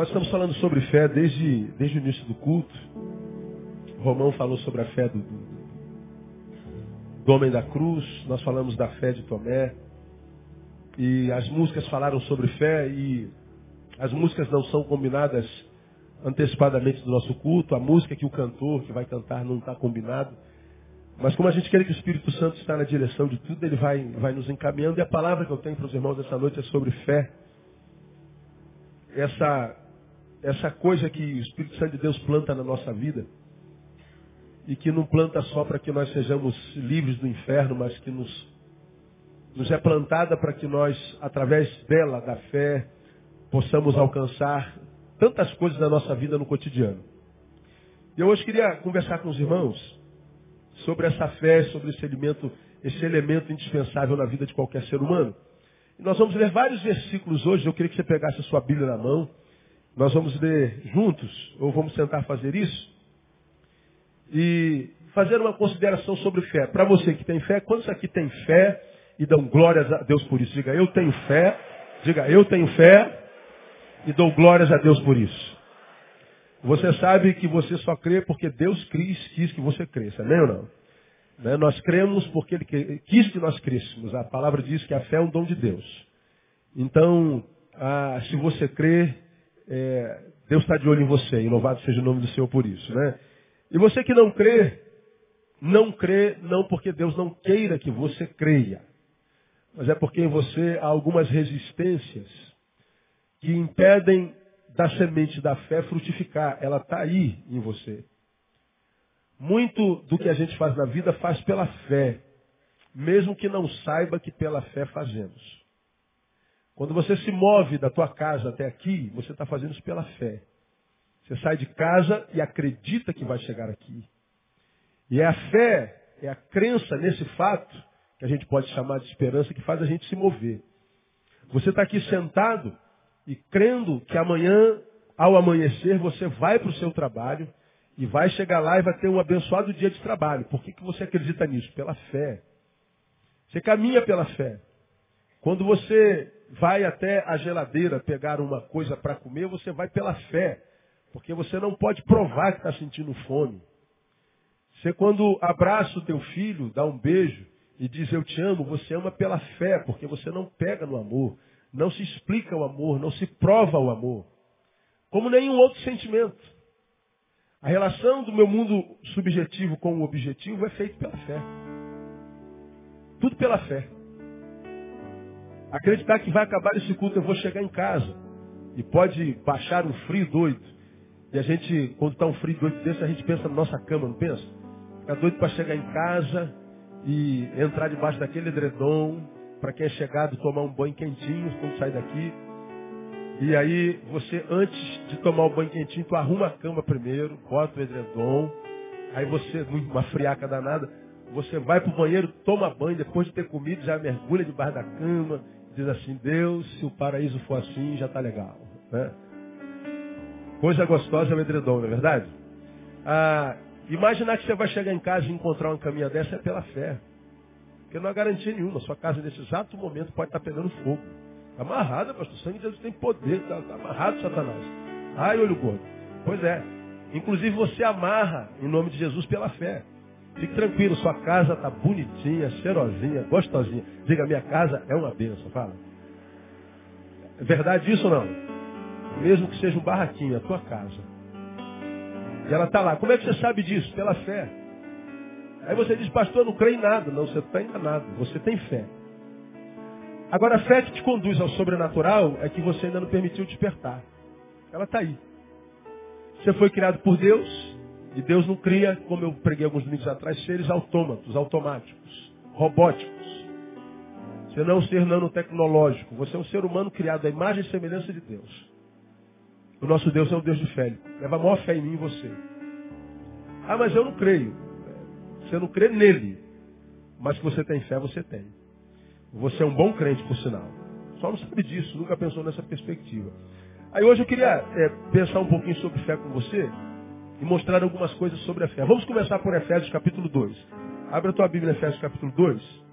Nós estamos falando sobre fé desde, desde o início do culto. Romão falou sobre a fé do, do, do homem da cruz. Nós falamos da fé de Tomé. E as músicas falaram sobre fé e as músicas não são combinadas antecipadamente do nosso culto. A música que o cantor que vai cantar não está combinado. Mas como a gente quer que o Espírito Santo está na direção de tudo, ele vai, vai nos encaminhando. E a palavra que eu tenho para os irmãos essa noite é sobre fé. Essa, essa coisa que o Espírito Santo de Deus planta na nossa vida. E que não planta só para que nós sejamos livres do inferno, mas que nos, nos é plantada para que nós, através dela, da fé, possamos alcançar tantas coisas da nossa vida no cotidiano. E eu hoje queria conversar com os irmãos sobre essa fé, sobre esse elemento, esse elemento indispensável na vida de qualquer ser humano. E nós vamos ler vários versículos hoje. Eu queria que você pegasse a sua Bíblia na mão. Nós vamos ler juntos, ou vamos tentar fazer isso. E fazer uma consideração sobre fé. Para você que tem fé, quantos aqui tem fé e dão glórias a Deus por isso? Diga, eu tenho fé. Diga, eu tenho fé e dou glórias a Deus por isso. Você sabe que você só crê porque Deus quis, quis que você cresça, amém ou não? Né? Nós cremos porque Ele quis que nós crescêssemos. A palavra diz que a fé é um dom de Deus. Então, ah, se você crê, é, Deus está de olho em você. E louvado seja o nome do Senhor por isso. Né? E você que não crê, não crê não porque Deus não queira que você creia. Mas é porque em você há algumas resistências que impedem da semente da fé frutificar. Ela está aí em você. Muito do que a gente faz na vida faz pela fé, mesmo que não saiba que pela fé fazemos. Quando você se move da tua casa até aqui, você está fazendo isso pela fé. Você sai de casa e acredita que vai chegar aqui. E é a fé, é a crença nesse fato, que a gente pode chamar de esperança, que faz a gente se mover. Você está aqui sentado e crendo que amanhã, ao amanhecer, você vai para o seu trabalho e vai chegar lá e vai ter um abençoado dia de trabalho. Por que, que você acredita nisso? Pela fé. Você caminha pela fé. Quando você vai até a geladeira pegar uma coisa para comer, você vai pela fé. Porque você não pode provar que está sentindo fome. Você quando abraça o teu filho, dá um beijo e diz eu te amo, você ama pela fé, porque você não pega no amor. Não se explica o amor, não se prova o amor. Como nenhum outro sentimento. A relação do meu mundo subjetivo com o objetivo é feita pela fé. Tudo pela fé. Acreditar que vai acabar esse culto, eu vou chegar em casa. E pode baixar um frio doido. E a gente, quando está um frio doido desse, a gente pensa na nossa cama, não pensa? Fica doido para chegar em casa e entrar debaixo daquele edredom, para quem é chegado tomar um banho quentinho quando sai daqui. E aí você, antes de tomar o banho quentinho, tu arruma a cama primeiro, bota o edredom, aí você, uma friaca danada, você vai para o banheiro, toma banho, depois de ter comido, já mergulha debaixo da cama, diz assim, Deus, se o paraíso for assim, já está legal. Né? Coisa gostosa é o edredom, não é verdade? Ah, imaginar que você vai chegar em casa e encontrar uma caminha dessa é pela fé. Porque não há garantia nenhuma. Sua casa, nesse exato momento, pode estar pegando fogo. Está amarrada, pastor. O sangue de Jesus tem poder. Está tá amarrado, Satanás. Ai, olho gordo. Pois é. Inclusive, você amarra em nome de Jesus pela fé. Fique tranquilo, sua casa está bonitinha, cheirosinha, gostosinha. Diga, minha casa é uma bênção. Fala. É verdade isso ou não? Mesmo que seja um barraquinho, a tua casa. E ela está lá. Como é que você sabe disso? Pela fé. Aí você diz, pastor, eu não creio em nada. Não, você está enganado. Você tem fé. Agora, a fé que te conduz ao sobrenatural é que você ainda não permitiu despertar. Ela está aí. Você foi criado por Deus, e Deus não cria, como eu preguei alguns minutos atrás, seres autômatos, automáticos, robóticos. Você não é um ser nanotecnológico. Você é um ser humano criado à imagem e semelhança de Deus. O nosso Deus é um Deus de fé. Leva a maior fé em mim e você. Ah, mas eu não creio. Você não crê nele. Mas que você tem fé, você tem. Você é um bom crente, por sinal. Só não sabe disso, nunca pensou nessa perspectiva. Aí hoje eu queria é, pensar um pouquinho sobre fé com você e mostrar algumas coisas sobre a fé. Vamos começar por Efésios capítulo 2. Abra a tua Bíblia, Efésios capítulo 2.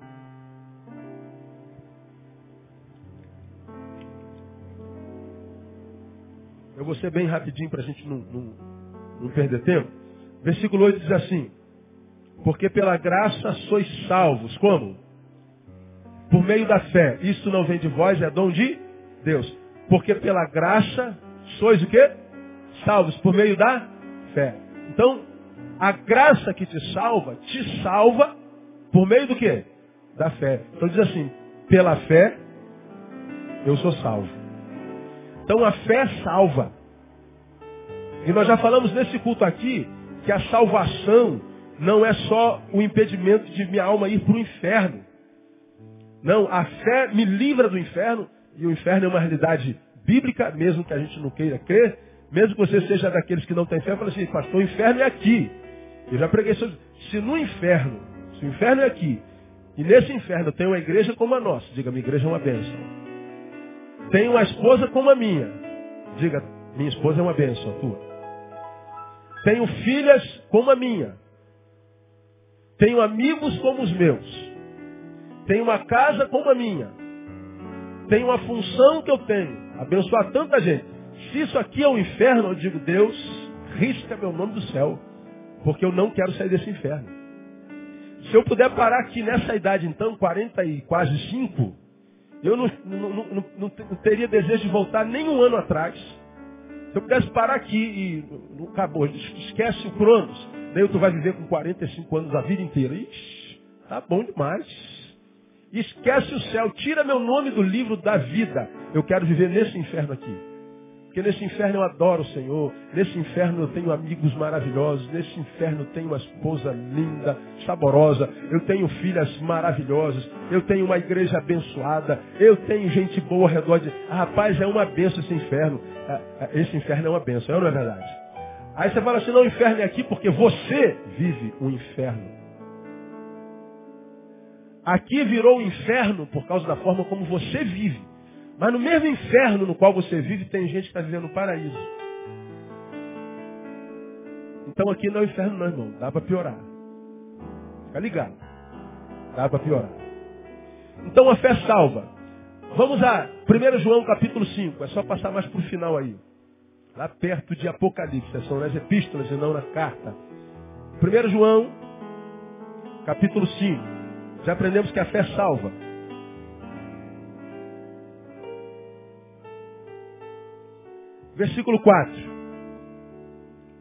Eu vou ser bem rapidinho para a gente não, não, não perder tempo. Versículo 8 diz assim: Porque pela graça sois salvos. Como? Por meio da fé. Isso não vem de vós, é dom de Deus. Porque pela graça sois o quê? Salvos. Por meio da fé. Então, a graça que te salva, te salva por meio do quê? Da fé. Então diz assim, pela fé eu sou salvo. Então a fé salva. E nós já falamos nesse culto aqui que a salvação não é só o impedimento de minha alma ir para o inferno. Não, a fé me livra do inferno, e o inferno é uma realidade bíblica, mesmo que a gente não queira crer, mesmo que você seja daqueles que não têm fé, fala assim, pastor, o inferno é aqui. Eu já preguei sobre Se no inferno, se o inferno é aqui, e nesse inferno tem uma igreja como a nossa, diga, minha igreja é uma bênção. Tem uma esposa como a minha, diga, minha esposa é uma bênção, a tua. Tenho filhas como a minha. Tenho amigos como os meus. Tenho uma casa como a minha. Tenho uma função que eu tenho. Abençoar tanta gente. Se isso aqui é um inferno, eu digo, Deus, risca meu nome do céu. Porque eu não quero sair desse inferno. Se eu puder parar aqui nessa idade, então, 40 e quase 5, eu não, não, não, não, teria desejo de voltar nem um ano atrás. Se eu pudesse parar aqui e não acabou, esquece o Cronos. Daí tu vai viver com 45 anos a vida inteira. Ixi, tá bom demais. Esquece o céu, tira meu nome do livro da vida. Eu quero viver nesse inferno aqui. Porque nesse inferno eu adoro o Senhor. Nesse inferno eu tenho amigos maravilhosos. Nesse inferno eu tenho uma esposa linda, saborosa. Eu tenho filhas maravilhosas. Eu tenho uma igreja abençoada. Eu tenho gente boa ao redor de. Ah, rapaz, é uma benção esse inferno. Ah, ah, esse inferno é uma benção, é ou não é verdade? Aí você fala assim, não, o inferno é aqui porque você vive o inferno. Aqui virou o inferno por causa da forma como você vive. Mas no mesmo inferno no qual você vive, tem gente que está vivendo no paraíso. Então aqui não é o inferno não, irmão. Dá para piorar. Fica ligado. Dá para piorar. Então a fé salva. Vamos a 1 João capítulo 5. É só passar mais para o final aí. Lá perto de Apocalipse. São nas epístolas e não na carta. 1 João capítulo 5. Já aprendemos que a fé salva. Versículo 4.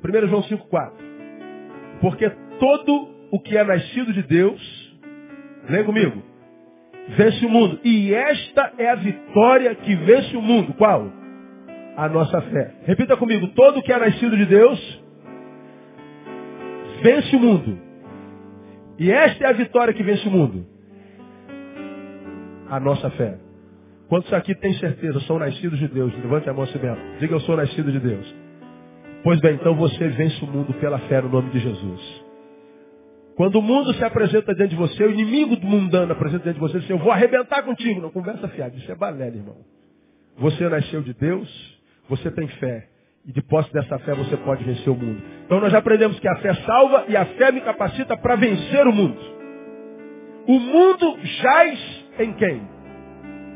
1 João 5, 4. Porque todo o que é nascido de Deus, vem comigo, vence o mundo. E esta é a vitória que vence o mundo. Qual? A nossa fé. Repita comigo. Todo o que é nascido de Deus, vence o mundo. E esta é a vitória que vence o mundo. A nossa fé. Quantos aqui têm certeza são nascidos de Deus? Levante a mão assim mesmo. Diga eu sou nascido de Deus. Pois bem, então você vence o mundo pela fé no nome de Jesus. Quando o mundo se apresenta diante de você, o inimigo do mundano apresenta diante de você, você eu vou arrebentar contigo. Não conversa fiada, isso é balela, irmão. Você nasceu de Deus, você tem fé. E de posse dessa fé você pode vencer o mundo. Então nós aprendemos que a fé salva e a fé me capacita para vencer o mundo. O mundo jaz em quem?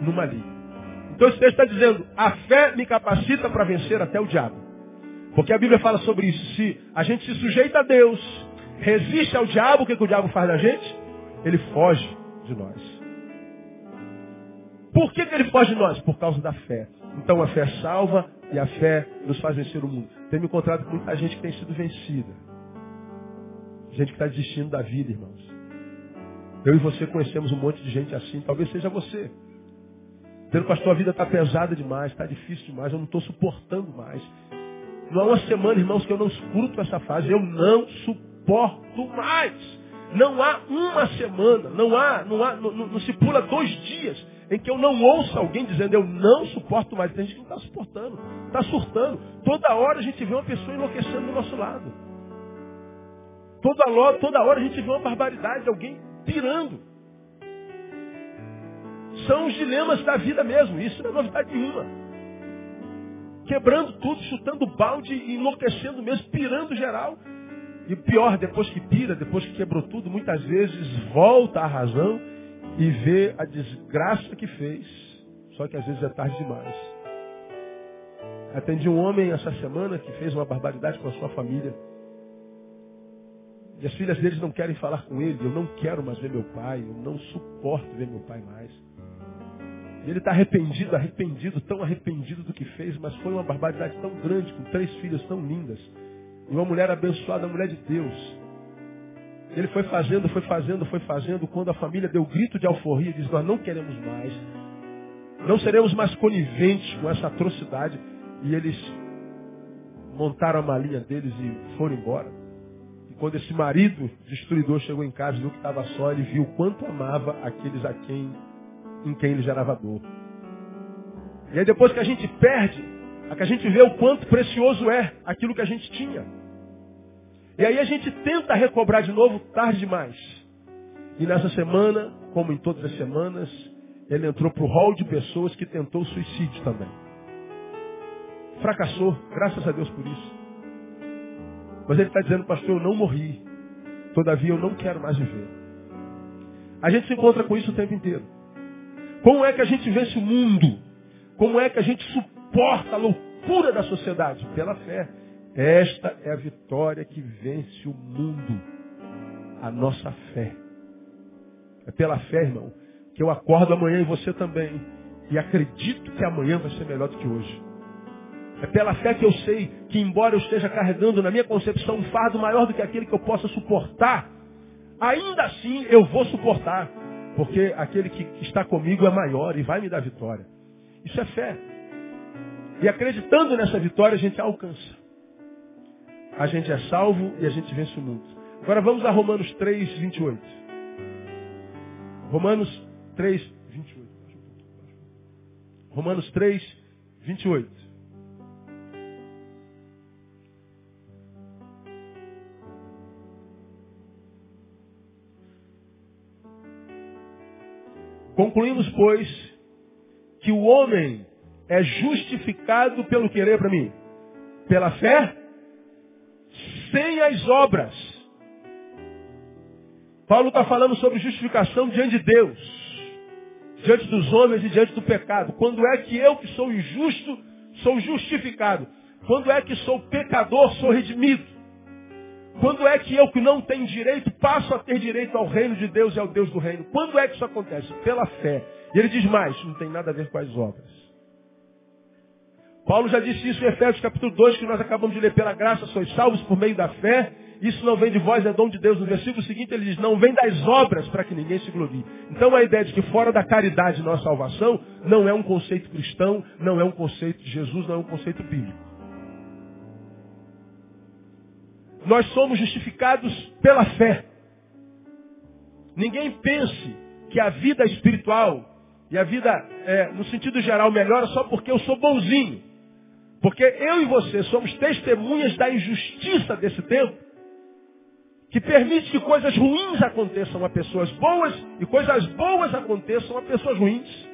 No maligno. Então esse texto está dizendo, a fé me capacita para vencer até o diabo. Porque a Bíblia fala sobre isso. Se a gente se sujeita a Deus, resiste ao diabo, o que, que o diabo faz da gente? Ele foge de nós. Por que, que ele foge de nós? Por causa da fé. Então a fé salva e a fé nos faz vencer o mundo. Tenho me encontrado com muita gente que tem sido vencida. Gente que está desistindo da vida, irmãos. Eu e você conhecemos um monte de gente assim, talvez seja você. Dizendo, pastor, a vida está pesada demais, está difícil demais, eu não estou suportando mais. Não há uma semana, irmãos, que eu não escuto essa frase. Eu não suporto mais. Não há uma semana, não há, não há, não, não, não se pula dois dias em que eu não ouço alguém dizendo eu não suporto mais. Tem gente que não está suportando, está surtando. Toda hora a gente vê uma pessoa enlouquecendo do nosso lado. Toda, toda hora a gente vê uma barbaridade, alguém pirando. São os dilemas da vida mesmo. Isso não é novidade nenhuma. Quebrando tudo, chutando balde, enlouquecendo mesmo, pirando geral. E pior, depois que pira, depois que quebrou tudo, muitas vezes volta à razão e vê a desgraça que fez. Só que às vezes é tarde demais. Atendi um homem essa semana que fez uma barbaridade com a sua família. E as filhas deles não querem falar com ele. Eu não quero mais ver meu pai. Eu não suporto ver meu pai mais. Ele está arrependido, arrependido, tão arrependido do que fez, mas foi uma barbaridade tão grande, com três filhas tão lindas. E uma mulher abençoada, uma mulher de Deus. Ele foi fazendo, foi fazendo, foi fazendo. Quando a família deu grito de alforria, diz: Nós não queremos mais. Não seremos mais coniventes com essa atrocidade. E eles montaram a malinha deles e foram embora. E quando esse marido destruidor chegou em casa, viu que estava só, ele viu quanto amava aqueles a quem, em quem ele gerava dor. E aí depois que a gente perde, é que a gente vê o quanto precioso é aquilo que a gente tinha. E aí a gente tenta recobrar de novo tarde demais. E nessa semana, como em todas as semanas, ele entrou para o hall de pessoas que tentou suicídio também. Fracassou, graças a Deus por isso. Mas ele está dizendo, pastor, eu não morri. Todavia eu não quero mais viver. A gente se encontra com isso o tempo inteiro. Como é que a gente vence o mundo? Como é que a gente suporta a loucura da sociedade? Pela fé. Esta é a vitória que vence o mundo. A nossa fé. É pela fé, irmão, que eu acordo amanhã e você também. E acredito que amanhã vai ser melhor do que hoje. É pela fé que eu sei que, embora eu esteja carregando na minha concepção um fardo maior do que aquele que eu possa suportar, ainda assim eu vou suportar. Porque aquele que está comigo é maior e vai me dar vitória. Isso é fé. E acreditando nessa vitória, a gente alcança a gente é salvo e a gente vence o mundo. Agora vamos a Romanos 3, 28. Romanos 3, 28. Romanos 3, 28. Concluímos, pois, que o homem é justificado pelo querer para mim? Pela fé sem as obras. Paulo está falando sobre justificação diante de Deus, diante dos homens e diante do pecado. Quando é que eu, que sou injusto, sou justificado? Quando é que sou pecador, sou redimido? Quando é que eu, que não tenho direito, passo a ter direito ao reino de Deus e ao Deus do reino? Quando é que isso acontece? Pela fé. E ele diz mais, não tem nada a ver com as obras. Paulo já disse isso em Efésios capítulo 2, que nós acabamos de ler, pela graça sois salvos por meio da fé. Isso não vem de vós, é dom de Deus. No versículo seguinte ele diz, não vem das obras para que ninguém se glorie. Então a ideia de que fora da caridade nossa salvação não é um conceito cristão, não é um conceito de Jesus, não é um conceito bíblico. Nós somos justificados pela fé. Ninguém pense que a vida espiritual e a vida, é, no sentido geral, melhora só porque eu sou bonzinho. Porque eu e você somos testemunhas da injustiça desse tempo, que permite que coisas ruins aconteçam a pessoas boas e coisas boas aconteçam a pessoas ruins.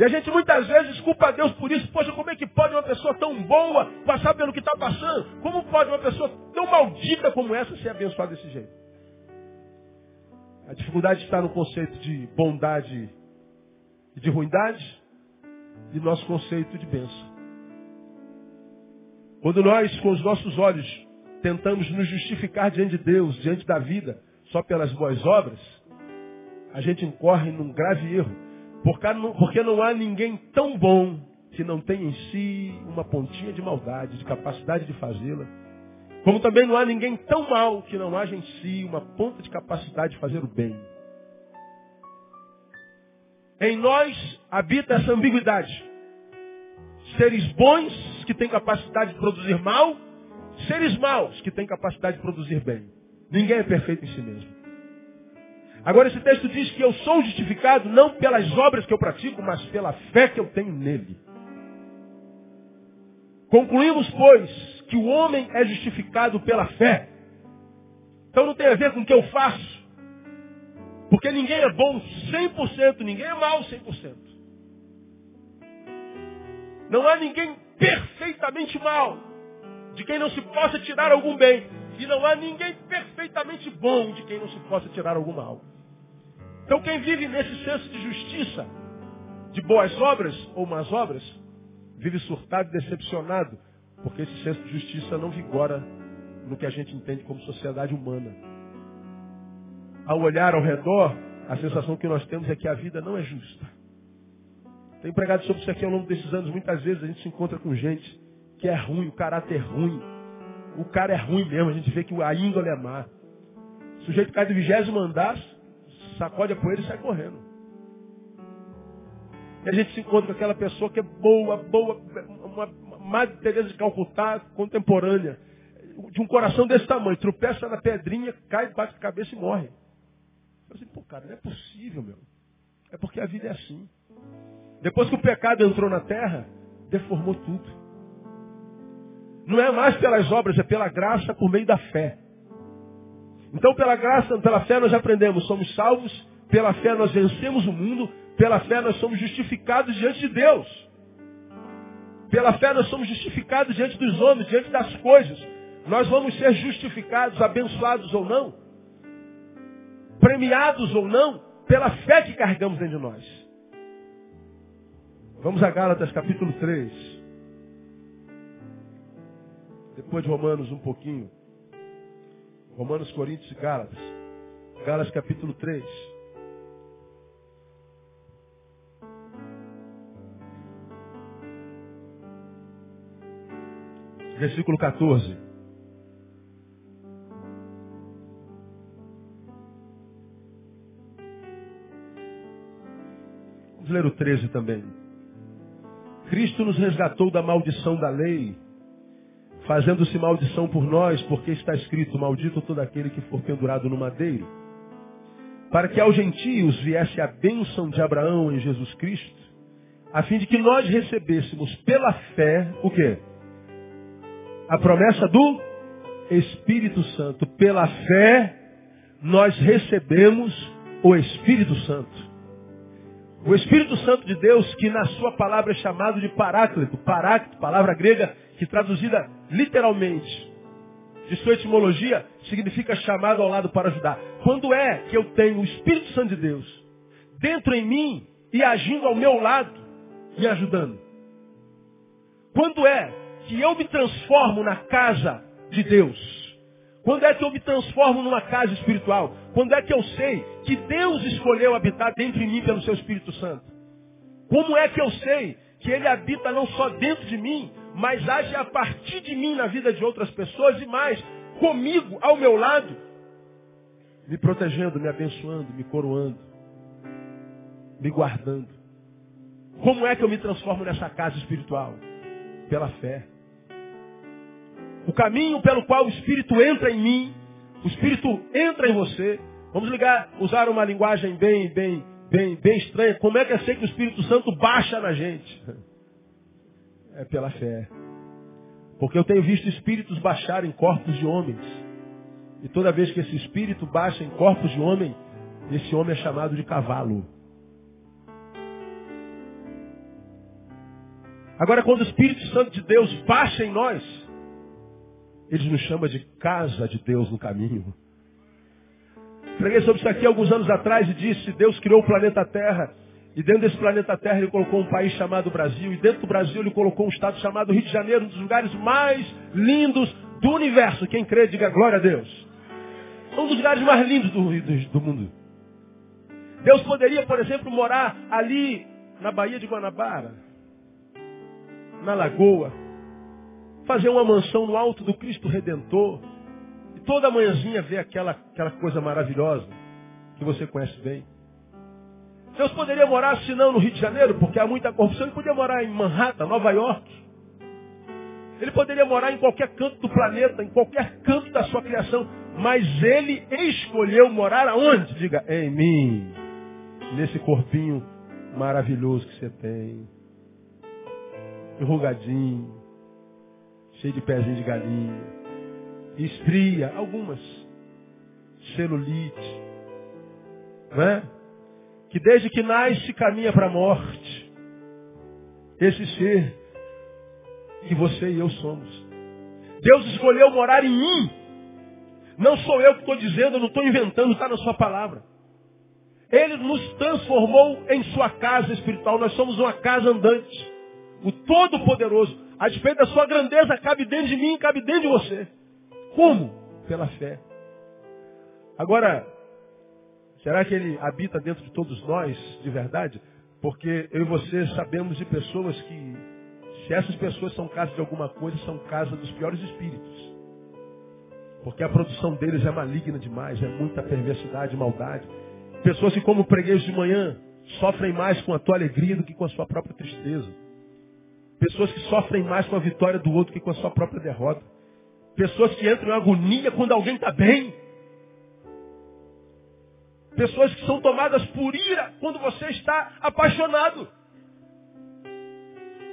E a gente muitas vezes culpa Deus por isso. Poxa, como é que pode uma pessoa tão boa passar pelo que está passando? Como pode uma pessoa tão maldita como essa ser abençoada desse jeito? A dificuldade está no conceito de bondade e de ruindade de nosso conceito de bênção. Quando nós, com os nossos olhos, tentamos nos justificar diante de Deus, diante da vida, só pelas boas obras, a gente incorre num grave erro. Porque não há ninguém tão bom que não tenha em si uma pontinha de maldade, de capacidade de fazê-la. Como também não há ninguém tão mal que não haja em si uma ponta de capacidade de fazer o bem. Em nós habita essa ambiguidade. Seres bons que têm capacidade de produzir mal, seres maus que têm capacidade de produzir bem. Ninguém é perfeito em si mesmo. Agora esse texto diz que eu sou justificado não pelas obras que eu pratico, mas pela fé que eu tenho nele. Concluímos, pois, que o homem é justificado pela fé. Então não tem a ver com o que eu faço. Porque ninguém é bom 100%, ninguém é mal 100%. Não há ninguém perfeitamente mal, de quem não se possa tirar algum bem. E não há ninguém perfeitamente bom, de quem não se possa tirar algum mal. Então quem vive nesse senso de justiça, de boas obras ou más obras, vive surtado e decepcionado, porque esse senso de justiça não vigora no que a gente entende como sociedade humana. Ao olhar ao redor, a sensação que nós temos é que a vida não é justa. Tenho pregado sobre isso aqui ao longo desses anos. Muitas vezes a gente se encontra com gente que é ruim, o caráter é ruim. O cara é ruim mesmo, a gente vê que a índole é má. O sujeito cai do vigésimo andar, sacode a poeira e sai correndo. E a gente se encontra com aquela pessoa que é boa, boa, uma, uma Madre Teresa de Calcutá contemporânea, de um coração desse tamanho, tropeça na pedrinha, cai, bate a cabeça e morre. Eu assim, pô, cara, não é possível, meu. É porque a vida é assim. Depois que o pecado entrou na terra, deformou tudo. Não é mais pelas obras, é pela graça por meio da fé. Então, pela graça, pela fé nós aprendemos, somos salvos, pela fé nós vencemos o mundo, pela fé nós somos justificados diante de Deus. Pela fé nós somos justificados diante dos homens, diante das coisas. Nós vamos ser justificados, abençoados ou não, premiados ou não, pela fé que carregamos dentro de nós. Vamos a Gálatas capítulo 3. Depois de Romanos um pouquinho. Romanos, Coríntios e Gálatas. Gálatas capítulo 3. Versículo 14. Vamos ler o 13 também. Cristo nos resgatou da maldição da lei, fazendo-se maldição por nós, porque está escrito, maldito todo aquele que for pendurado no madeiro. Para que aos gentios viesse a bênção de Abraão em Jesus Cristo, a fim de que nós recebêssemos pela fé, o quê? A promessa do Espírito Santo. Pela fé, nós recebemos o Espírito Santo. O Espírito Santo de Deus, que na sua palavra é chamado de paráclito, paráclito, palavra grega que traduzida literalmente, de sua etimologia, significa chamado ao lado para ajudar. Quando é que eu tenho o Espírito Santo de Deus dentro em mim e agindo ao meu lado, me ajudando? Quando é que eu me transformo na casa de Deus? Quando é que eu me transformo numa casa espiritual? Quando é que eu sei que Deus escolheu habitar dentro de mim pelo seu Espírito Santo? Como é que eu sei que Ele habita não só dentro de mim, mas age a partir de mim na vida de outras pessoas e mais, comigo, ao meu lado, me protegendo, me abençoando, me coroando, me guardando? Como é que eu me transformo nessa casa espiritual? Pela fé. O caminho pelo qual o Espírito entra em mim, o Espírito entra em você. Vamos ligar, usar uma linguagem bem, bem, bem, bem estranha. Como é que eu sei que o Espírito Santo baixa na gente? É pela fé. Porque eu tenho visto espíritos baixarem corpos de homens. E toda vez que esse espírito baixa em corpos de homem, esse homem é chamado de cavalo. Agora, quando o Espírito Santo de Deus baixa em nós, ele nos chama de casa de Deus no caminho. Preguei sobre isso aqui alguns anos atrás e disse, Deus criou o planeta Terra. E dentro desse planeta Terra ele colocou um país chamado Brasil. E dentro do Brasil ele colocou um estado chamado Rio de Janeiro, um dos lugares mais lindos do universo. Quem crê, diga glória a Deus. Um dos lugares mais lindos do, do, do mundo. Deus poderia, por exemplo, morar ali na Baía de Guanabara, na Lagoa, fazer uma mansão no alto do Cristo Redentor. E toda manhãzinha ver aquela, aquela coisa maravilhosa que você conhece bem. Deus poderia morar, se não, no Rio de Janeiro, porque há muita corrupção. Ele poderia morar em Manhattan, Nova York. Ele poderia morar em qualquer canto do planeta, em qualquer canto da sua criação. Mas ele escolheu morar aonde? Diga, em mim. Nesse corpinho maravilhoso que você tem. Enrugadinho cheio de pezinho de galinha. Estria, algumas. Celulite. Né? Que desde que nasce caminha para a morte. Esse ser que você e eu somos. Deus escolheu morar em mim. Não sou eu que estou dizendo, eu não estou inventando, está na sua palavra. Ele nos transformou em sua casa espiritual. Nós somos uma casa andante. o Todo-Poderoso, a despeito da sua grandeza, cabe dentro de mim, cabe dentro de você. Como? Pela fé. Agora, será que ele habita dentro de todos nós, de verdade? Porque eu e você sabemos de pessoas que, se essas pessoas são casa de alguma coisa, são casa dos piores espíritos. Porque a produção deles é maligna demais, é muita perversidade, maldade. Pessoas que, como preguei de manhã, sofrem mais com a tua alegria do que com a sua própria tristeza. Pessoas que sofrem mais com a vitória do outro que com a sua própria derrota. Pessoas que entram em agonia quando alguém está bem. Pessoas que são tomadas por ira quando você está apaixonado.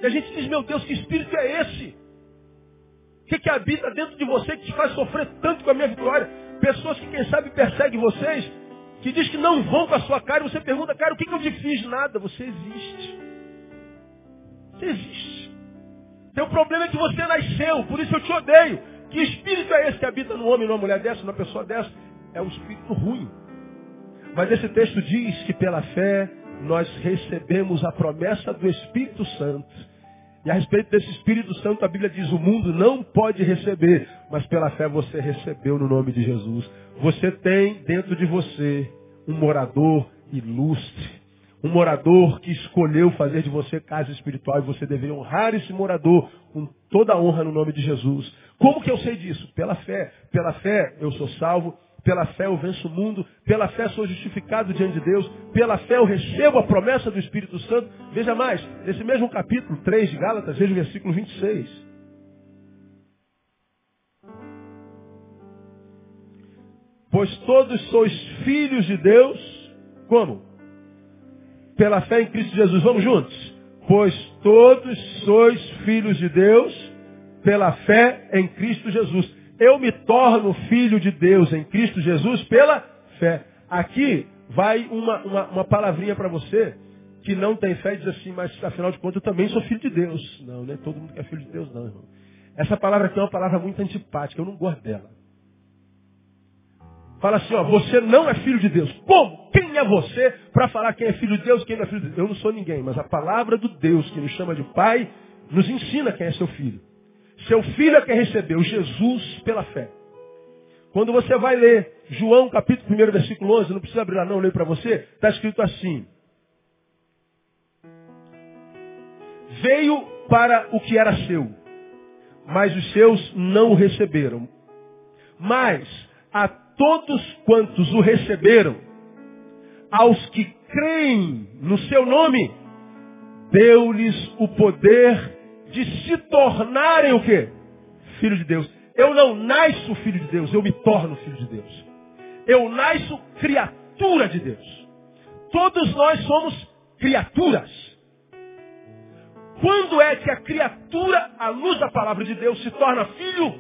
E a gente diz, meu Deus, que espírito é esse? O que, que habita dentro de você que te faz sofrer tanto com a minha vitória? Pessoas que, quem sabe, perseguem vocês, que diz que não vão com a sua cara, e você pergunta, cara, o que, que eu te fiz? Nada, você existe. Você existe. Teu problema é que você nasceu, por isso eu te odeio. Que espírito é esse que habita no homem, numa mulher dessa, numa pessoa dessa? É um espírito ruim. Mas esse texto diz que pela fé nós recebemos a promessa do Espírito Santo. E a respeito desse Espírito Santo, a Bíblia diz: o mundo não pode receber, mas pela fé você recebeu no nome de Jesus. Você tem dentro de você um morador ilustre, um morador que escolheu fazer de você casa espiritual e você deve honrar esse morador com toda a honra no nome de Jesus. Como que eu sei disso? Pela fé. Pela fé eu sou salvo, pela fé eu venço o mundo, pela fé sou justificado diante de Deus, pela fé eu recebo a promessa do Espírito Santo. Veja mais, nesse mesmo capítulo 3 de Gálatas, veja o versículo 26. Pois todos sois filhos de Deus, como? Pela fé em Cristo Jesus. Vamos juntos? Pois todos sois filhos de Deus, pela fé em Cristo Jesus. Eu me torno filho de Deus em Cristo Jesus pela fé. Aqui vai uma, uma, uma palavrinha para você que não tem fé e diz assim, mas afinal de contas eu também sou filho de Deus. Não, não é todo mundo que é filho de Deus, não, irmão. Essa palavra aqui é uma palavra muito antipática, eu não gosto dela. Fala assim, ó, você não é filho de Deus. Como? Quem é você para falar quem é filho de Deus, quem não é filho de Deus? Eu não sou ninguém, mas a palavra do Deus que nos chama de pai nos ensina quem é seu filho. Seu filho é quem recebeu Jesus pela fé. Quando você vai ler João capítulo 1, versículo 11, não precisa abrir lá não, eu leio para você, está escrito assim. Veio para o que era seu, mas os seus não o receberam. Mas a todos quantos o receberam, aos que creem no seu nome, deu-lhes o poder de se tornarem o quê? Filho de Deus. Eu não nasço filho de Deus, eu me torno filho de Deus. Eu nasço criatura de Deus. Todos nós somos criaturas. Quando é que a criatura, à luz da palavra de Deus, se torna filho?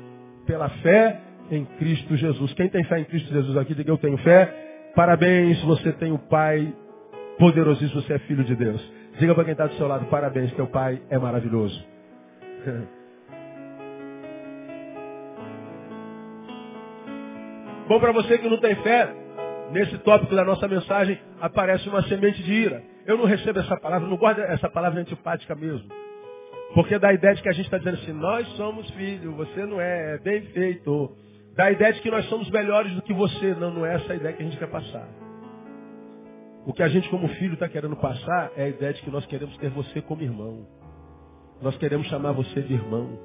Pela fé em Cristo Jesus. Quem tem fé em Cristo Jesus aqui, diga eu tenho fé. Parabéns, você tem o Pai poderosíssimo, você é filho de Deus. Diga para quem está do seu lado, parabéns, teu Pai é maravilhoso. Bom, para você que não tem fé, nesse tópico da nossa mensagem aparece uma semente de ira. Eu não recebo essa palavra, não guardo essa palavra antipática mesmo. Porque dá a ideia de que a gente está dizendo assim, nós somos filhos, você não é, é bem feito. Dá a ideia de que nós somos melhores do que você. Não, não é essa a ideia que a gente quer passar. O que a gente como filho está querendo passar é a ideia de que nós queremos ter você como irmão. Nós queremos chamar você de irmão.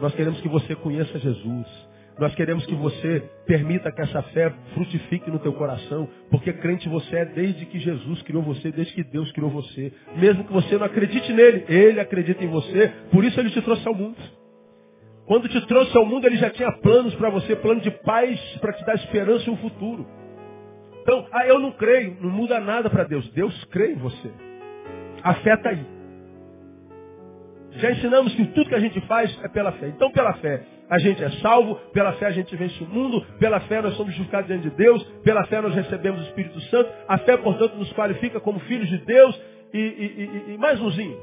Nós queremos que você conheça Jesus. Nós queremos que você permita que essa fé frutifique no teu coração, porque crente você é desde que Jesus criou você, desde que Deus criou você. Mesmo que você não acredite nele, ele acredita em você, por isso ele te trouxe ao mundo. Quando te trouxe ao mundo, ele já tinha planos para você, plano de paz para te dar esperança e um futuro. Então, ah, eu não creio, não muda nada para Deus. Deus crê em você. A fé está aí. Já ensinamos que tudo que a gente faz é pela fé. Então, pela fé, a gente é salvo, pela fé a gente vence o mundo, pela fé nós somos justificados diante de Deus, pela fé nós recebemos o Espírito Santo, a fé, portanto, nos qualifica como filhos de Deus. E, e, e, e mais umzinho,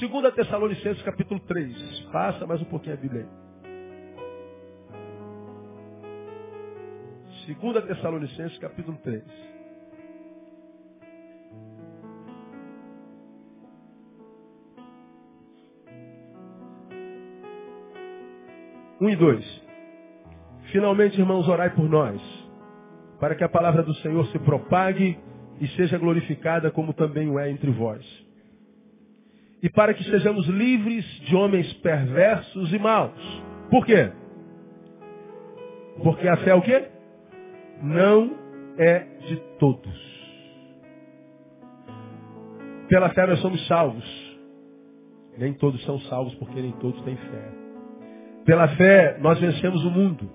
2 Tessalonicenses capítulo 3. Passa mais um pouquinho a Bíblia aí. 2 Tessalonicenses capítulo 3. 1 e 2. Finalmente, irmãos, orai por nós, para que a palavra do Senhor se propague e seja glorificada como também o é entre vós. E para que sejamos livres de homens perversos e maus. Por quê? Porque a fé é o quê? Não é de todos. Pela fé nós somos salvos. Nem todos são salvos porque nem todos têm fé. Pela fé nós vencemos o mundo.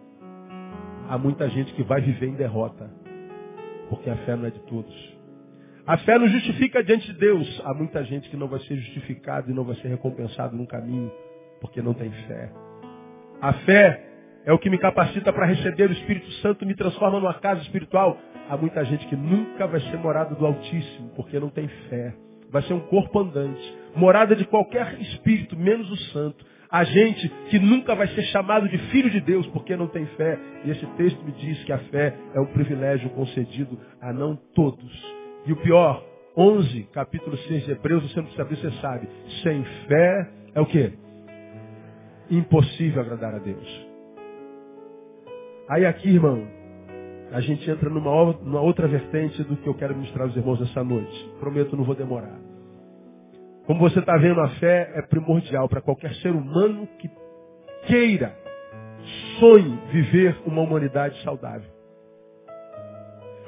Há muita gente que vai viver em derrota. Porque a fé não é de todos. A fé nos justifica diante de Deus. Há muita gente que não vai ser justificado e não vai ser recompensado no caminho. Porque não tem fé. A fé é o que me capacita para receber o Espírito Santo, me transforma numa casa espiritual. Há muita gente que nunca vai ser morada do Altíssimo, porque não tem fé vai ser um corpo andante, morada de qualquer espírito, menos o santo. A gente que nunca vai ser chamado de filho de Deus porque não tem fé. E esse texto me diz que a fé é um privilégio concedido a não todos. E o pior, 11, capítulo 6 de Hebreus, você não precisa abrir, você sabe. Sem fé é o quê? Impossível agradar a Deus. Aí aqui, irmão, a gente entra numa, outra vertente do que eu quero ministrar aos irmãos essa noite. Prometo, não vou demorar. Como você está vendo, a fé é primordial para qualquer ser humano que queira, sonhe viver uma humanidade saudável.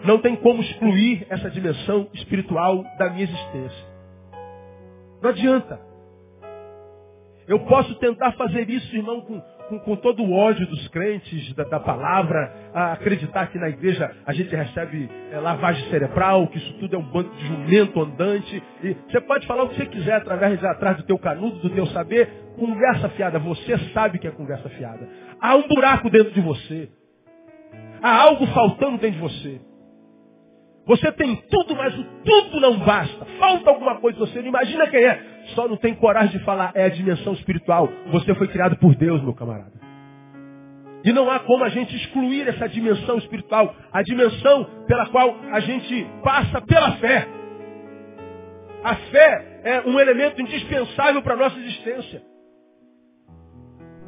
Não tem como excluir essa dimensão espiritual da minha existência. Não adianta. Eu posso tentar fazer isso, irmão, com com, com, todo o ódio dos crentes da, da, palavra, acreditar que na igreja a gente recebe é, lavagem cerebral, que isso tudo é um bando de jumento andante. E você pode falar o que você quiser através atrás do teu canudo, do teu saber, conversa fiada. Você sabe que é conversa fiada. Há um buraco dentro de você. Há algo faltando dentro de você. Você tem tudo, mas o tudo não basta. Falta alguma coisa. Você não imagina quem é. Só não tem coragem de falar. É a dimensão espiritual. Você foi criado por Deus, meu camarada. E não há como a gente excluir essa dimensão espiritual. A dimensão pela qual a gente passa pela fé. A fé é um elemento indispensável para a nossa existência.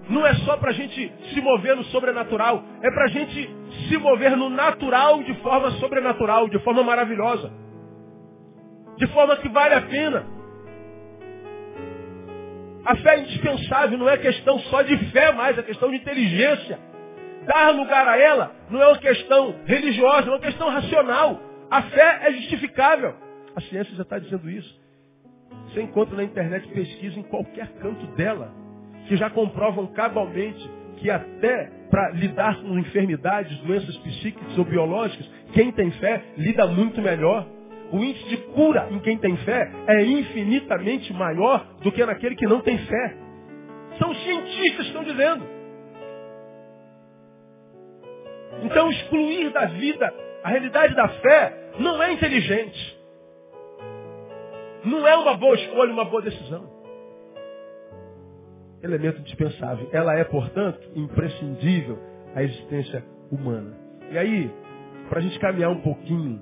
Não é só para a gente se mover no sobrenatural. É para a gente se mover no natural de forma sobrenatural, de forma maravilhosa. De forma que vale a pena. A fé é indispensável, não é questão só de fé mais, é questão de inteligência. Dar lugar a ela não é uma questão religiosa, é uma questão racional. A fé é justificável. A ciência já está dizendo isso. Você encontra na internet pesquisa em qualquer canto dela, que já comprovam cabalmente que até para lidar com enfermidades, doenças psíquicas ou biológicas, quem tem fé lida muito melhor. O índice de cura em quem tem fé é infinitamente maior do que naquele que não tem fé. São cientistas que estão dizendo. Então, excluir da vida a realidade da fé não é inteligente. Não é uma boa escolha, uma boa decisão elemento dispensável. Ela é, portanto, imprescindível à existência humana. E aí, para a gente caminhar um pouquinho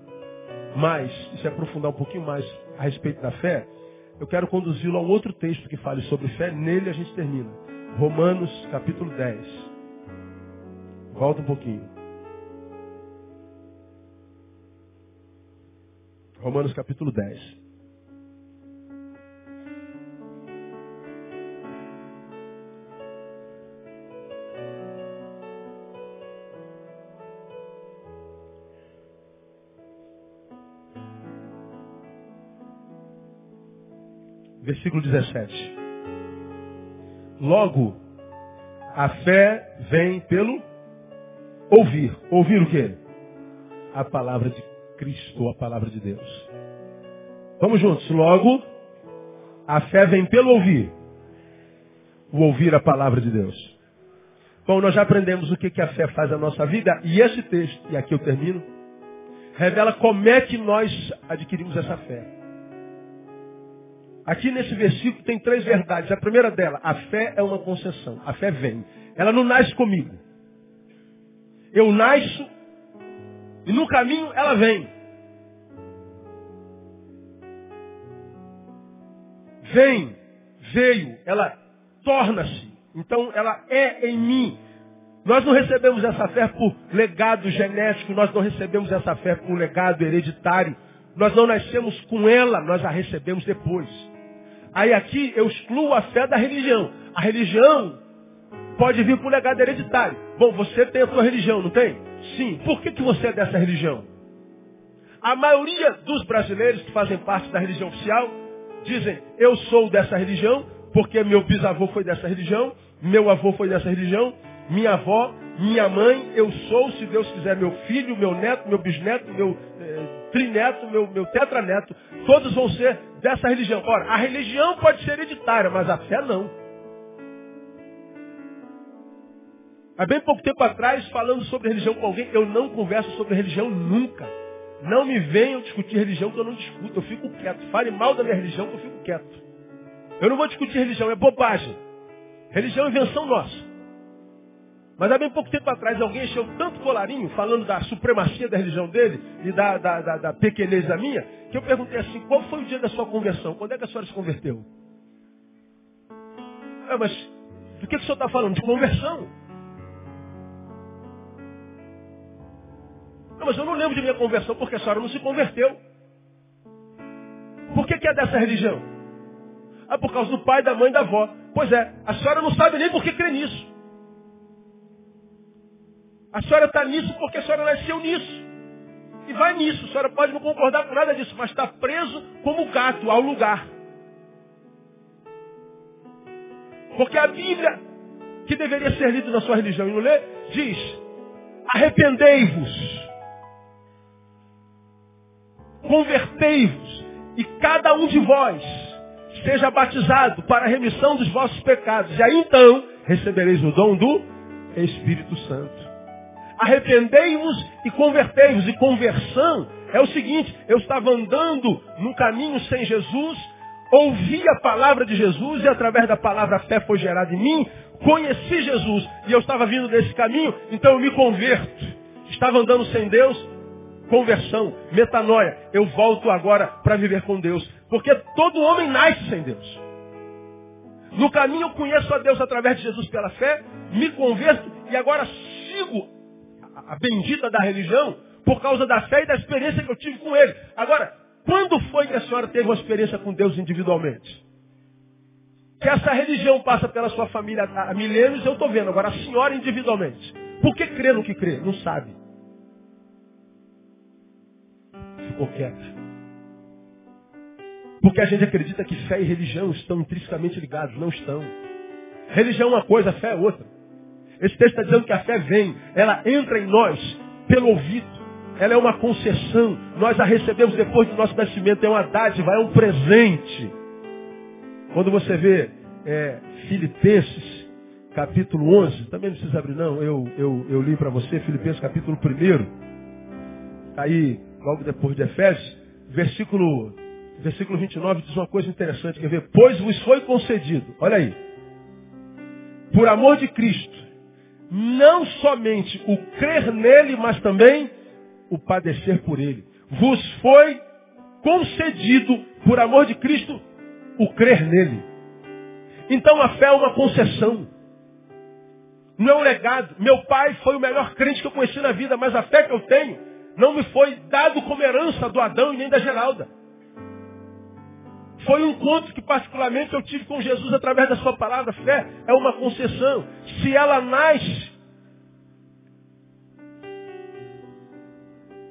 mais, e se aprofundar um pouquinho mais a respeito da fé, eu quero conduzi-lo a um outro texto que fale sobre fé. Nele a gente termina. Romanos capítulo 10. Volta um pouquinho. Romanos capítulo 10. Versículo 17. Logo, a fé vem pelo ouvir. Ouvir o quê? A palavra de Cristo, a palavra de Deus. Vamos juntos. Logo, a fé vem pelo ouvir. O ouvir a palavra de Deus. Bom, nós já aprendemos o que, que a fé faz na nossa vida. E esse texto, e aqui eu termino, revela como é que nós adquirimos essa fé. Aqui nesse versículo tem três verdades. A primeira dela, a fé é uma concessão. A fé vem. Ela não nasce comigo. Eu nasço e no caminho ela vem. Vem, veio, ela torna-se. Então ela é em mim. Nós não recebemos essa fé por legado genético, nós não recebemos essa fé por legado hereditário. Nós não nascemos com ela, nós a recebemos depois. Aí aqui eu excluo a fé da religião. A religião pode vir por legado hereditário. Bom, você tem a sua religião, não tem? Sim. Por que, que você é dessa religião? A maioria dos brasileiros que fazem parte da religião oficial dizem, eu sou dessa religião, porque meu bisavô foi dessa religião, meu avô foi dessa religião, minha avó, minha mãe, eu sou, se Deus quiser, meu filho, meu neto, meu bisneto, meu eh, trineto, meu, meu tetraneto, todos vão ser dessa religião. Ora, a religião pode ser hereditária, mas a fé não. Há bem pouco tempo atrás, falando sobre religião com alguém, eu não converso sobre religião nunca. Não me venham discutir religião que eu não discuto, eu fico quieto. Fale mal da minha religião que eu fico quieto. Eu não vou discutir religião, é bobagem. Religião é invenção nossa. Mas há bem pouco tempo atrás alguém encheu tanto colarinho falando da supremacia da religião dele e da, da, da, da pequenez da minha, que eu perguntei assim, qual foi o dia da sua conversão? Quando é que a senhora se converteu? É, mas do que, que o senhor está falando? De conversão. Não, mas eu não lembro de minha conversão porque a senhora não se converteu. Por que, que é dessa religião? Ah, por causa do pai, da mãe da avó. Pois é, a senhora não sabe nem por que crê nisso. A senhora está nisso porque a senhora nasceu nisso. E vai nisso. A senhora pode não concordar com nada disso, mas está preso como gato ao lugar. Porque a Bíblia, que deveria ser lida na sua religião e não lê, diz, arrependei-vos, convertei-vos, e cada um de vós seja batizado para a remissão dos vossos pecados. E aí então recebereis o dom do Espírito Santo. Arrependei-vos e convertei-vos. E conversão é o seguinte, eu estava andando no caminho sem Jesus, ouvi a palavra de Jesus e através da palavra a fé foi gerada em mim, conheci Jesus e eu estava vindo desse caminho, então eu me converto. Estava andando sem Deus, conversão, metanoia. Eu volto agora para viver com Deus. Porque todo homem nasce sem Deus. No caminho eu conheço a Deus através de Jesus pela fé, me converto e agora sigo a bendita da religião por causa da fé e da experiência que eu tive com ele. Agora, quando foi que a senhora teve uma experiência com Deus individualmente? Que essa religião passa pela sua família há milênios, eu estou vendo. Agora, a senhora individualmente. Por que crê no que crê? Não sabe. Ficou quieto. Porque a gente acredita que fé e religião estão intrinsecamente ligados. Não estão. Religião é uma coisa, fé é outra. Esse texto está dizendo que a fé vem, ela entra em nós pelo ouvido. Ela é uma concessão. Nós a recebemos depois do nosso nascimento. É uma dádiva, é um presente. Quando você vê é, Filipenses, capítulo 11, também não precisa abrir não, eu, eu, eu li para você, Filipenses capítulo 1, tá aí logo depois de Efésios, versículo, versículo 29 diz uma coisa interessante, quer ver? Pois vos foi concedido, olha aí, por amor de Cristo, não somente o crer nele, mas também o padecer por ele. Vos foi concedido, por amor de Cristo, o crer nele. Então a fé é uma concessão. Não é um legado. Meu pai foi o melhor crente que eu conheci na vida, mas a fé que eu tenho não me foi dado como herança do Adão e nem da Geralda. Foi um encontro que particularmente eu tive com Jesus através da sua palavra. Fé é uma concessão. Se ela nasce,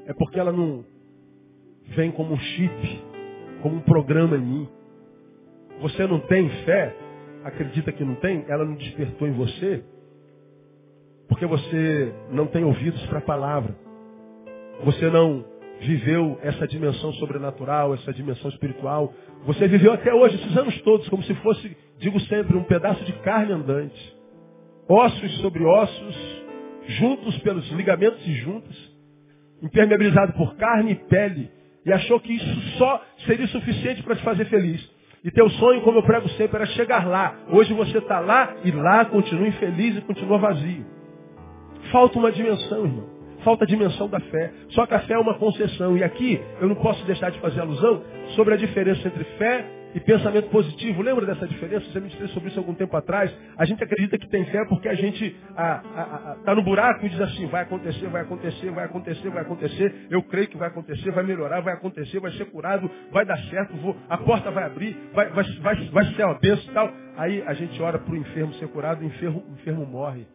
é porque ela não vem como um chip, como um programa em mim. Você não tem fé, acredita que não tem, ela não despertou em você, porque você não tem ouvidos para a palavra. Você não viveu essa dimensão sobrenatural, essa dimensão espiritual. Você viveu até hoje, esses anos todos, como se fosse, digo sempre, um pedaço de carne andante. Ossos sobre ossos, juntos pelos ligamentos e juntas, impermeabilizado por carne e pele. E achou que isso só seria suficiente para te fazer feliz. E teu sonho, como eu prego sempre, era chegar lá. Hoje você está lá e lá continua infeliz e continua vazio. Falta uma dimensão, irmão. Falta a dimensão da fé. Só que a fé é uma concessão. E aqui eu não posso deixar de fazer alusão sobre a diferença entre fé, e pensamento positivo. Lembra dessa diferença? Você me disse sobre isso algum tempo atrás. A gente acredita que tem fé porque a gente está no buraco e diz assim, vai acontecer, vai acontecer, vai acontecer, vai acontecer. Eu creio que vai acontecer, vai melhorar, vai acontecer, vai ser curado, vai dar certo, vou, a porta vai abrir, vai, vai, vai, vai ser uma bênção e tal. Aí a gente ora para o enfermo ser curado, o enfermo, o enfermo morre.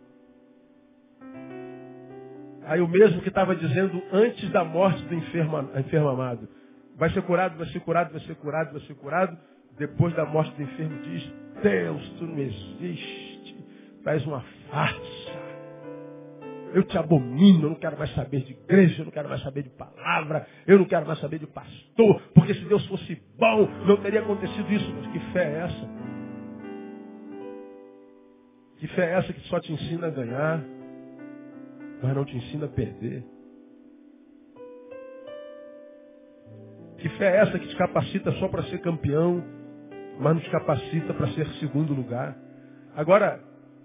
Aí o mesmo que estava dizendo antes da morte do enfermo, enfermo amado. Vai ser curado, vai ser curado, vai ser curado, vai ser curado. Depois da morte do enfermo diz, Deus, tu não existe. Faz uma farsa. Eu te abomino, eu não quero mais saber de igreja, eu não quero mais saber de palavra, eu não quero mais saber de pastor, porque se Deus fosse bom, não teria acontecido isso. Mas que fé é essa? Que fé é essa que só te ensina a ganhar, mas não te ensina a perder? Que fé é essa que te capacita só para ser campeão, mas não te capacita para ser segundo lugar? Agora,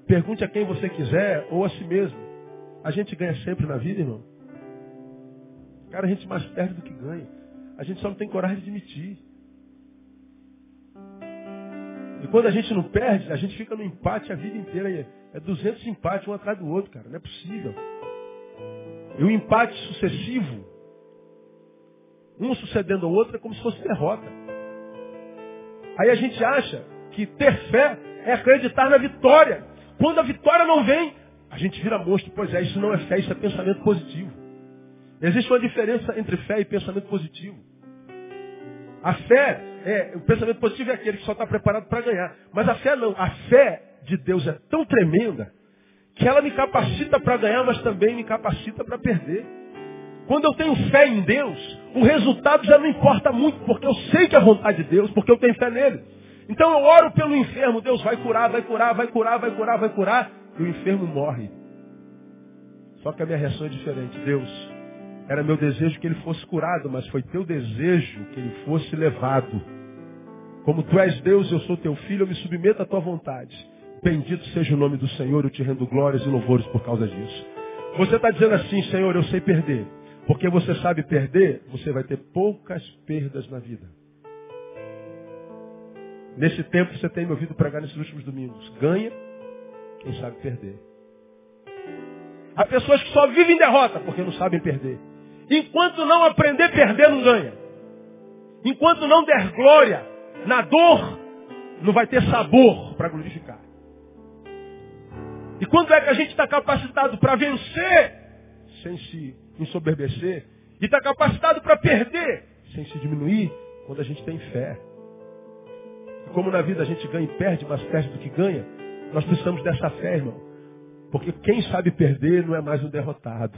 pergunte a quem você quiser ou a si mesmo. A gente ganha sempre na vida, irmão? Cara, a gente mais perde do que ganha. A gente só não tem coragem de admitir. E quando a gente não perde, a gente fica no empate a vida inteira. É 200 empates um atrás do outro, cara. Não é possível. E o empate sucessivo um sucedendo ao outro é como se fosse derrota. Aí a gente acha que ter fé é acreditar na vitória. Quando a vitória não vem, a gente vira monstro. Pois é, isso não é fé, isso é pensamento positivo. Existe uma diferença entre fé e pensamento positivo. A fé, é, o pensamento positivo é aquele que só está preparado para ganhar. Mas a fé não. A fé de Deus é tão tremenda que ela me capacita para ganhar, mas também me capacita para perder. Quando eu tenho fé em Deus, o resultado já não importa muito, porque eu sei que é a vontade de Deus, porque eu tenho fé nele. Então eu oro pelo enfermo, Deus vai curar, vai curar, vai curar, vai curar, vai curar, e o enfermo morre. Só que a minha reação é diferente. Deus, era meu desejo que ele fosse curado, mas foi teu desejo que ele fosse levado. Como tu és Deus, eu sou teu filho, eu me submeto à tua vontade. Bendito seja o nome do Senhor, eu te rendo glórias e louvores por causa disso. Você está dizendo assim, Senhor, eu sei perder. Porque você sabe perder, você vai ter poucas perdas na vida. Nesse tempo você tem me ouvido pregar nesses últimos domingos. Ganha quem sabe perder. Há pessoas que só vivem derrota porque não sabem perder. Enquanto não aprender a perder, não ganha. Enquanto não der glória na dor, não vai ter sabor para glorificar. E quando é que a gente está capacitado para vencer sem se ensoberbecer e está capacitado para perder sem se diminuir quando a gente tem fé. E como na vida a gente ganha e perde, mas perde do que ganha, nós precisamos dessa fé, irmão. Porque quem sabe perder não é mais um derrotado.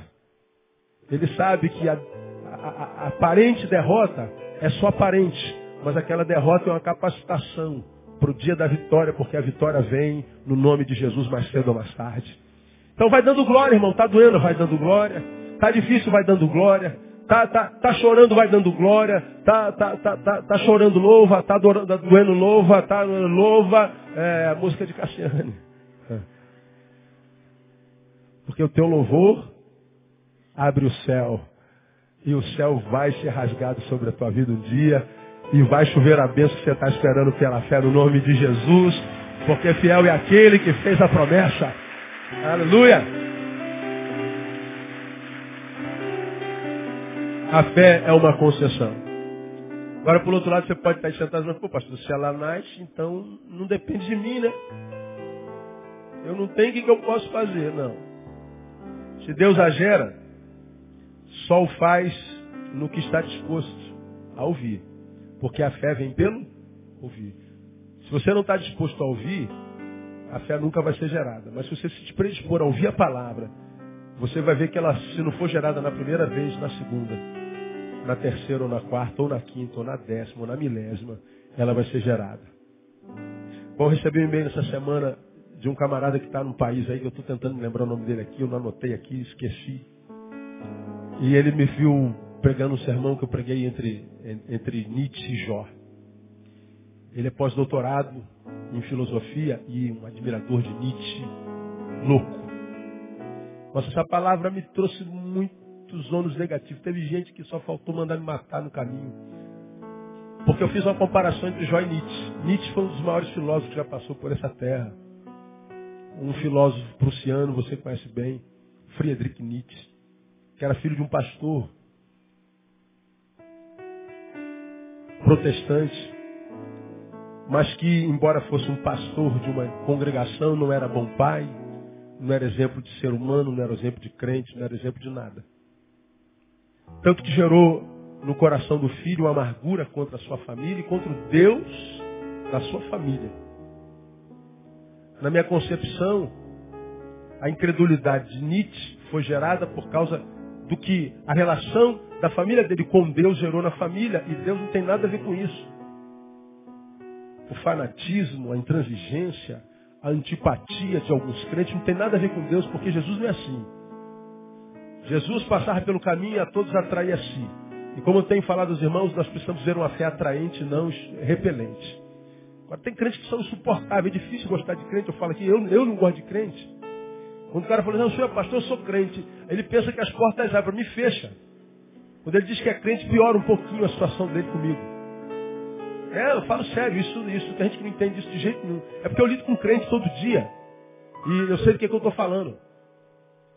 Ele sabe que a, a, a aparente derrota é só aparente, mas aquela derrota é uma capacitação para o dia da vitória, porque a vitória vem no nome de Jesus mais cedo ou mais tarde. Então vai dando glória, irmão. Está doendo, vai dando glória. Tá difícil, vai dando glória. Tá, tá, tá chorando, vai dando glória. Tá, tá, tá, tá, tá chorando, louva. Tá doendo, louva. Tá louva. É a música de Cassiane. É. Porque o teu louvor abre o céu. E o céu vai ser rasgado sobre a tua vida um dia. E vai chover a bênção que você está esperando pela fé no nome de Jesus. Porque fiel é aquele que fez a promessa. Aleluia. A fé é uma concessão. Agora, por outro lado, você pode estar sentado e pô, pastor, se ela nasce, então não depende de mim, né? Eu não tenho o que, que eu posso fazer, não. Se Deus a gera, só o faz no que está disposto a ouvir. Porque a fé vem pelo ouvir. Se você não está disposto a ouvir, a fé nunca vai ser gerada. Mas se você se predispor a ouvir a palavra, você vai ver que ela, se não for gerada na primeira vez, na segunda, na terceira ou na quarta, ou na quinta, ou na décima, ou na milésima, ela vai ser gerada. Bom, recebi um e-mail essa semana de um camarada que está num país aí, que eu estou tentando lembrar o nome dele aqui, eu não anotei aqui, esqueci. E ele me viu pregando um sermão que eu preguei entre, entre Nietzsche e Jó. Ele é pós-doutorado em filosofia e um admirador de Nietzsche, louco. Mas essa palavra me trouxe muitos ônus negativos. Teve gente que só faltou mandar me matar no caminho. Porque eu fiz uma comparação entre Jó e Nietzsche. Nietzsche foi um dos maiores filósofos que já passou por essa terra. Um filósofo prussiano, você conhece bem, Friedrich Nietzsche, que era filho de um pastor protestante, mas que, embora fosse um pastor de uma congregação, não era bom pai, não era exemplo de ser humano, não era exemplo de crente, não era exemplo de nada. Tanto que gerou no coração do filho uma amargura contra a sua família e contra o Deus da sua família. Na minha concepção, a incredulidade de Nietzsche foi gerada por causa do que a relação da família dele com Deus gerou na família, e Deus não tem nada a ver com isso. O fanatismo, a intransigência, a antipatia de alguns crentes não tem nada a ver com Deus, porque Jesus não é assim. Jesus passava pelo caminho e a todos atraía a si. E como eu tenho falado aos irmãos, nós precisamos ver uma fé atraente, não repelente. Agora tem crentes que são insuportáveis, é difícil gostar de crente. Eu falo aqui, eu, eu não gosto de crente. Quando o cara fala, não, senhor pastor, eu sou crente. Ele pensa que as portas abrem, mim fecha. Quando ele diz que é crente, piora um pouquinho a situação dele comigo. É, eu falo sério, isso, isso, tem gente que não entende isso de jeito nenhum. É porque eu lido com crente todo dia. E eu sei do que, é que eu estou falando.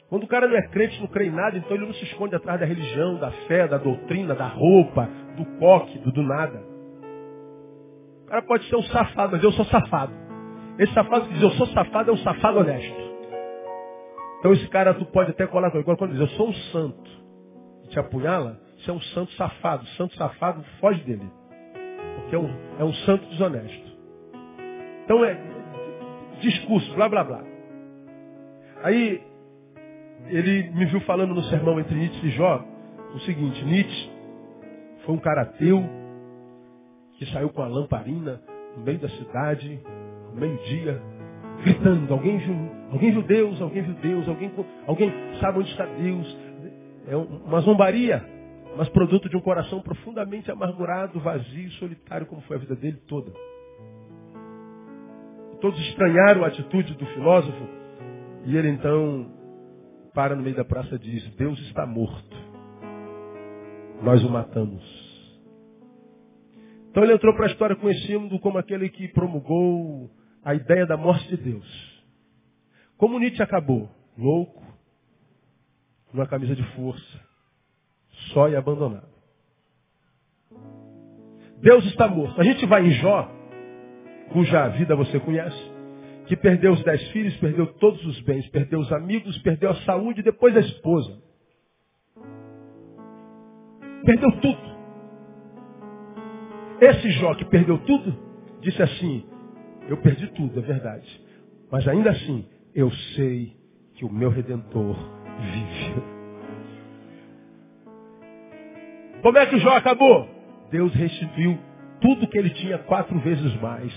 Quando o cara não é crente, não crê em nada, então ele não se esconde atrás da religião, da fé, da doutrina, da roupa, do coque, do, do nada. O cara pode ser um safado, mas eu sou safado. Esse safado que diz eu sou safado é um safado honesto. Então esse cara tu pode até colar com ele. Quando diz eu sou um santo e te apunhala, você é um santo safado. Santo safado foge dele. Porque é um, é um santo desonesto. Então é discurso, blá blá blá. Aí ele me viu falando no sermão entre Nietzsche e Jó o seguinte, Nietzsche foi um cara ateu que saiu com a lamparina no meio da cidade, no meio-dia, gritando, alguém alguém viu Deus, alguém viu Deus, alguém, alguém sabe onde está Deus. É uma zombaria, mas produto de um coração profundamente amargurado, vazio, solitário, como foi a vida dele toda. Todos estranharam a atitude do filósofo, e ele então para no meio da praça e diz: Deus está morto. Nós o matamos. Então ele entrou para a história conhecido como aquele que promulgou a ideia da morte de Deus. Como Nietzsche acabou? Louco, numa camisa de força, só e abandonado. Deus está morto. A gente vai em Jó, cuja vida você conhece que perdeu os dez filhos, perdeu todos os bens, perdeu os amigos, perdeu a saúde, depois a esposa. Perdeu tudo. Esse Jó que perdeu tudo, disse assim, eu perdi tudo, é verdade. Mas ainda assim, eu sei que o meu Redentor vive. Como é que Jó acabou? Deus restituiu tudo que ele tinha quatro vezes mais.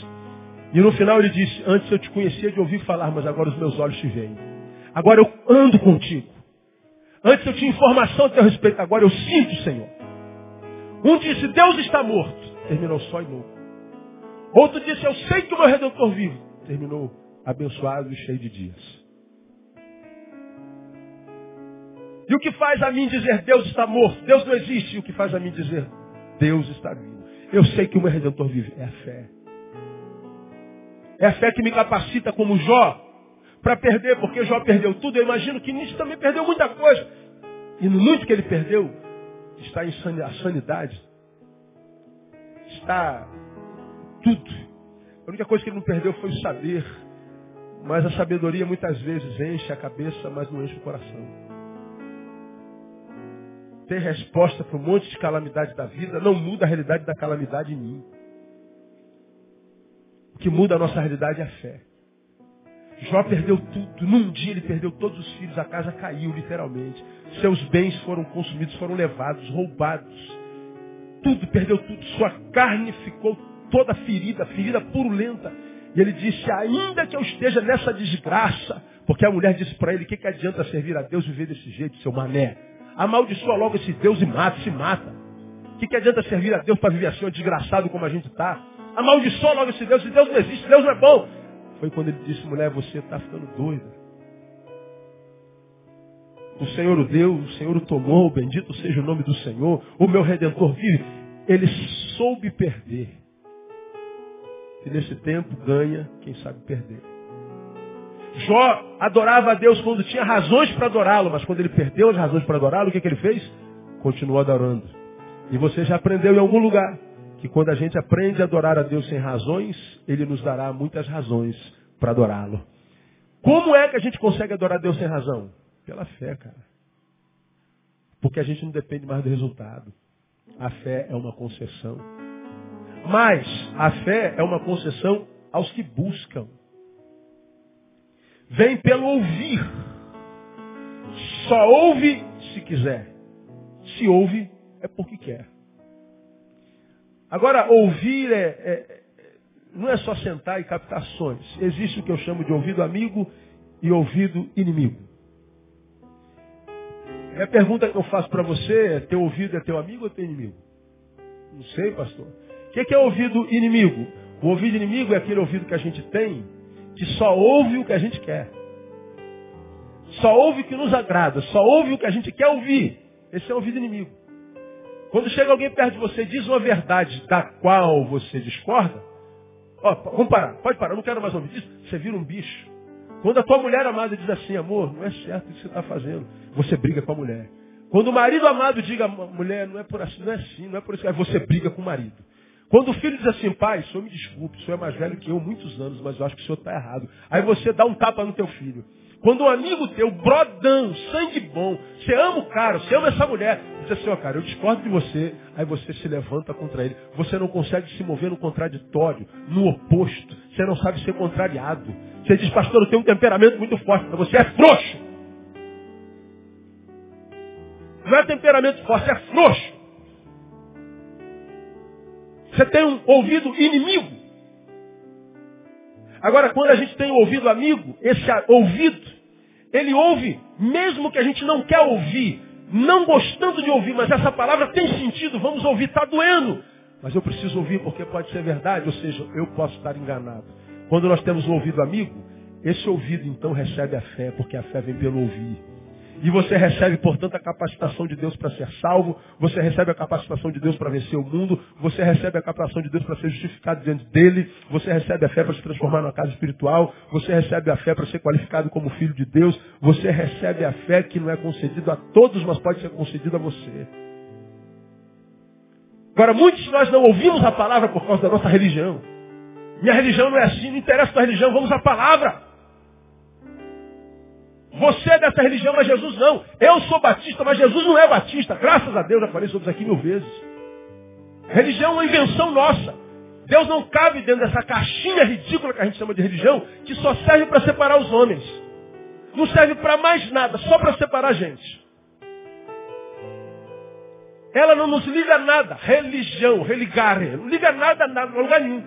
E no final ele disse, antes eu te conhecia de ouvir falar, mas agora os meus olhos te veem. Agora eu ando contigo. Antes eu tinha informação a teu respeito, agora eu sinto, Senhor. Um disse, Deus está morto. Terminou só e novo. Outro disse, eu sei que o meu Redentor vive. Terminou abençoado e cheio de dias. E o que faz a mim dizer Deus está morto? Deus não existe. E o que faz a mim dizer Deus está vivo? Eu sei que o meu Redentor vive. É a fé. É a fé que me capacita como Jó para perder, porque Jó perdeu tudo. Eu imagino que Nietzsche também perdeu muita coisa. E no muito que ele perdeu, está a sanidade. Está tudo. A única coisa que ele não perdeu foi o saber. Mas a sabedoria muitas vezes enche a cabeça, mas não enche o coração. Ter resposta para um monte de calamidade da vida não muda a realidade da calamidade em mim que muda a nossa realidade é a fé. Jó perdeu tudo. Num dia ele perdeu todos os filhos, a casa caiu, literalmente. Seus bens foram consumidos, foram levados, roubados. Tudo, perdeu tudo. Sua carne ficou toda ferida, ferida purulenta. E ele disse, ainda que eu esteja nessa desgraça, porque a mulher disse para ele, o que, que adianta servir a Deus e viver desse jeito, seu mané? Amaldiçoa logo esse Deus e mata, se mata. O que, que adianta servir a Deus para viver assim, desgraçado como a gente está? Amaldiçoa logo esse Deus. Esse Deus não existe, Deus não é bom. Foi quando ele disse, mulher, você está ficando doida. O Senhor o deu, o Senhor o tomou, bendito seja o nome do Senhor. O meu Redentor vive. ele soube perder. E nesse tempo ganha quem sabe perder. Jó adorava a Deus quando tinha razões para adorá-lo, mas quando ele perdeu as razões para adorá-lo, o que, que ele fez? Continuou adorando. E você já aprendeu em algum lugar que quando a gente aprende a adorar a Deus sem razões, Ele nos dará muitas razões para adorá-lo. Como é que a gente consegue adorar a Deus sem razão? Pela fé, cara. Porque a gente não depende mais do resultado. A fé é uma concessão. Mas a fé é uma concessão aos que buscam. Vem pelo ouvir. Só ouve se quiser. Se ouve, é porque quer. Agora, ouvir é, é, não é só sentar e captar sons. Existe o que eu chamo de ouvido amigo e ouvido inimigo. E a pergunta que eu faço para você é, teu ouvido é teu amigo ou teu inimigo? Não sei, pastor. O que é ouvido inimigo? O ouvido inimigo é aquele ouvido que a gente tem que só ouve o que a gente quer. Só ouve o que nos agrada, só ouve o que a gente quer ouvir. Esse é o ouvido inimigo. Quando chega alguém perto de você e diz uma verdade da qual você discorda, ó, vamos parar, pode parar, não quero mais ouvir isso, você vira um bicho. Quando a tua mulher amada diz assim, amor, não é certo o que você está fazendo, você briga com a mulher. Quando o marido amado diga, mulher, não é por assim, não é assim, não é por isso, aí você briga com o marido. Quando o filho diz assim, pai, o senhor me desculpe, o senhor é mais velho que eu muitos anos, mas eu acho que o senhor está errado. Aí você dá um tapa no teu filho. Quando um amigo teu, brodão, sangue bom, você ama o cara, você ama essa mulher, diz assim, ó cara, eu discordo de você, aí você se levanta contra ele. Você não consegue se mover no contraditório, no oposto. Você não sabe ser contrariado. Você diz, pastor, eu tenho um temperamento muito forte, mas você é frouxo. Não é temperamento forte, é frouxo. Você tem um ouvido inimigo. Agora, quando a gente tem um ouvido amigo, esse ouvido, ele ouve, mesmo que a gente não quer ouvir, não gostando de ouvir, mas essa palavra tem sentido, vamos ouvir, está doendo. Mas eu preciso ouvir porque pode ser verdade, ou seja, eu posso estar enganado. Quando nós temos um ouvido amigo, esse ouvido então recebe a fé, porque a fé vem pelo ouvir. E você recebe, portanto, a capacitação de Deus para ser salvo, você recebe a capacitação de Deus para vencer o mundo, você recebe a capacitação de Deus para ser justificado diante dele, você recebe a fé para se transformar numa casa espiritual, você recebe a fé para ser qualificado como filho de Deus, você recebe a fé que não é concedida a todos, mas pode ser concedida a você. Agora, muitos de nós não ouvimos a palavra por causa da nossa religião. Minha religião não é assim, não interessa a religião, vamos à palavra. Você é dessa religião, mas Jesus não. Eu sou batista, mas Jesus não é batista. Graças a Deus, já falei sobre isso aqui mil vezes. Religião é uma invenção nossa. Deus não cabe dentro dessa caixinha ridícula que a gente chama de religião, que só serve para separar os homens. Não serve para mais nada, só para separar a gente. Ela não nos liga nada. Religião, religare. Não liga nada, nada, lugar nenhum.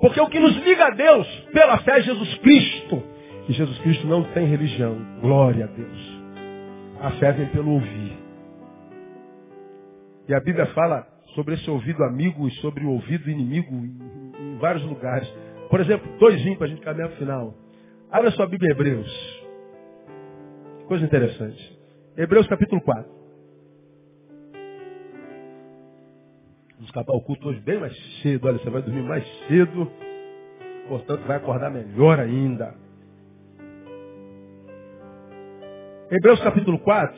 Porque o que nos liga a Deus, pela fé, é Jesus Cristo. E Jesus Cristo não tem religião. Glória a Deus. A fé vem pelo ouvir. E a Bíblia fala sobre esse ouvido amigo e sobre o ouvido inimigo em, vários lugares. Por exemplo, dois para a gente caminhar para o final. Abra sua Bíblia Hebreus. Coisa interessante. Hebreus capítulo 4. Vamos acabar o culto hoje bem mais cedo. Olha, você vai dormir mais cedo. Portanto, vai acordar melhor ainda. Hebreus capítulo 4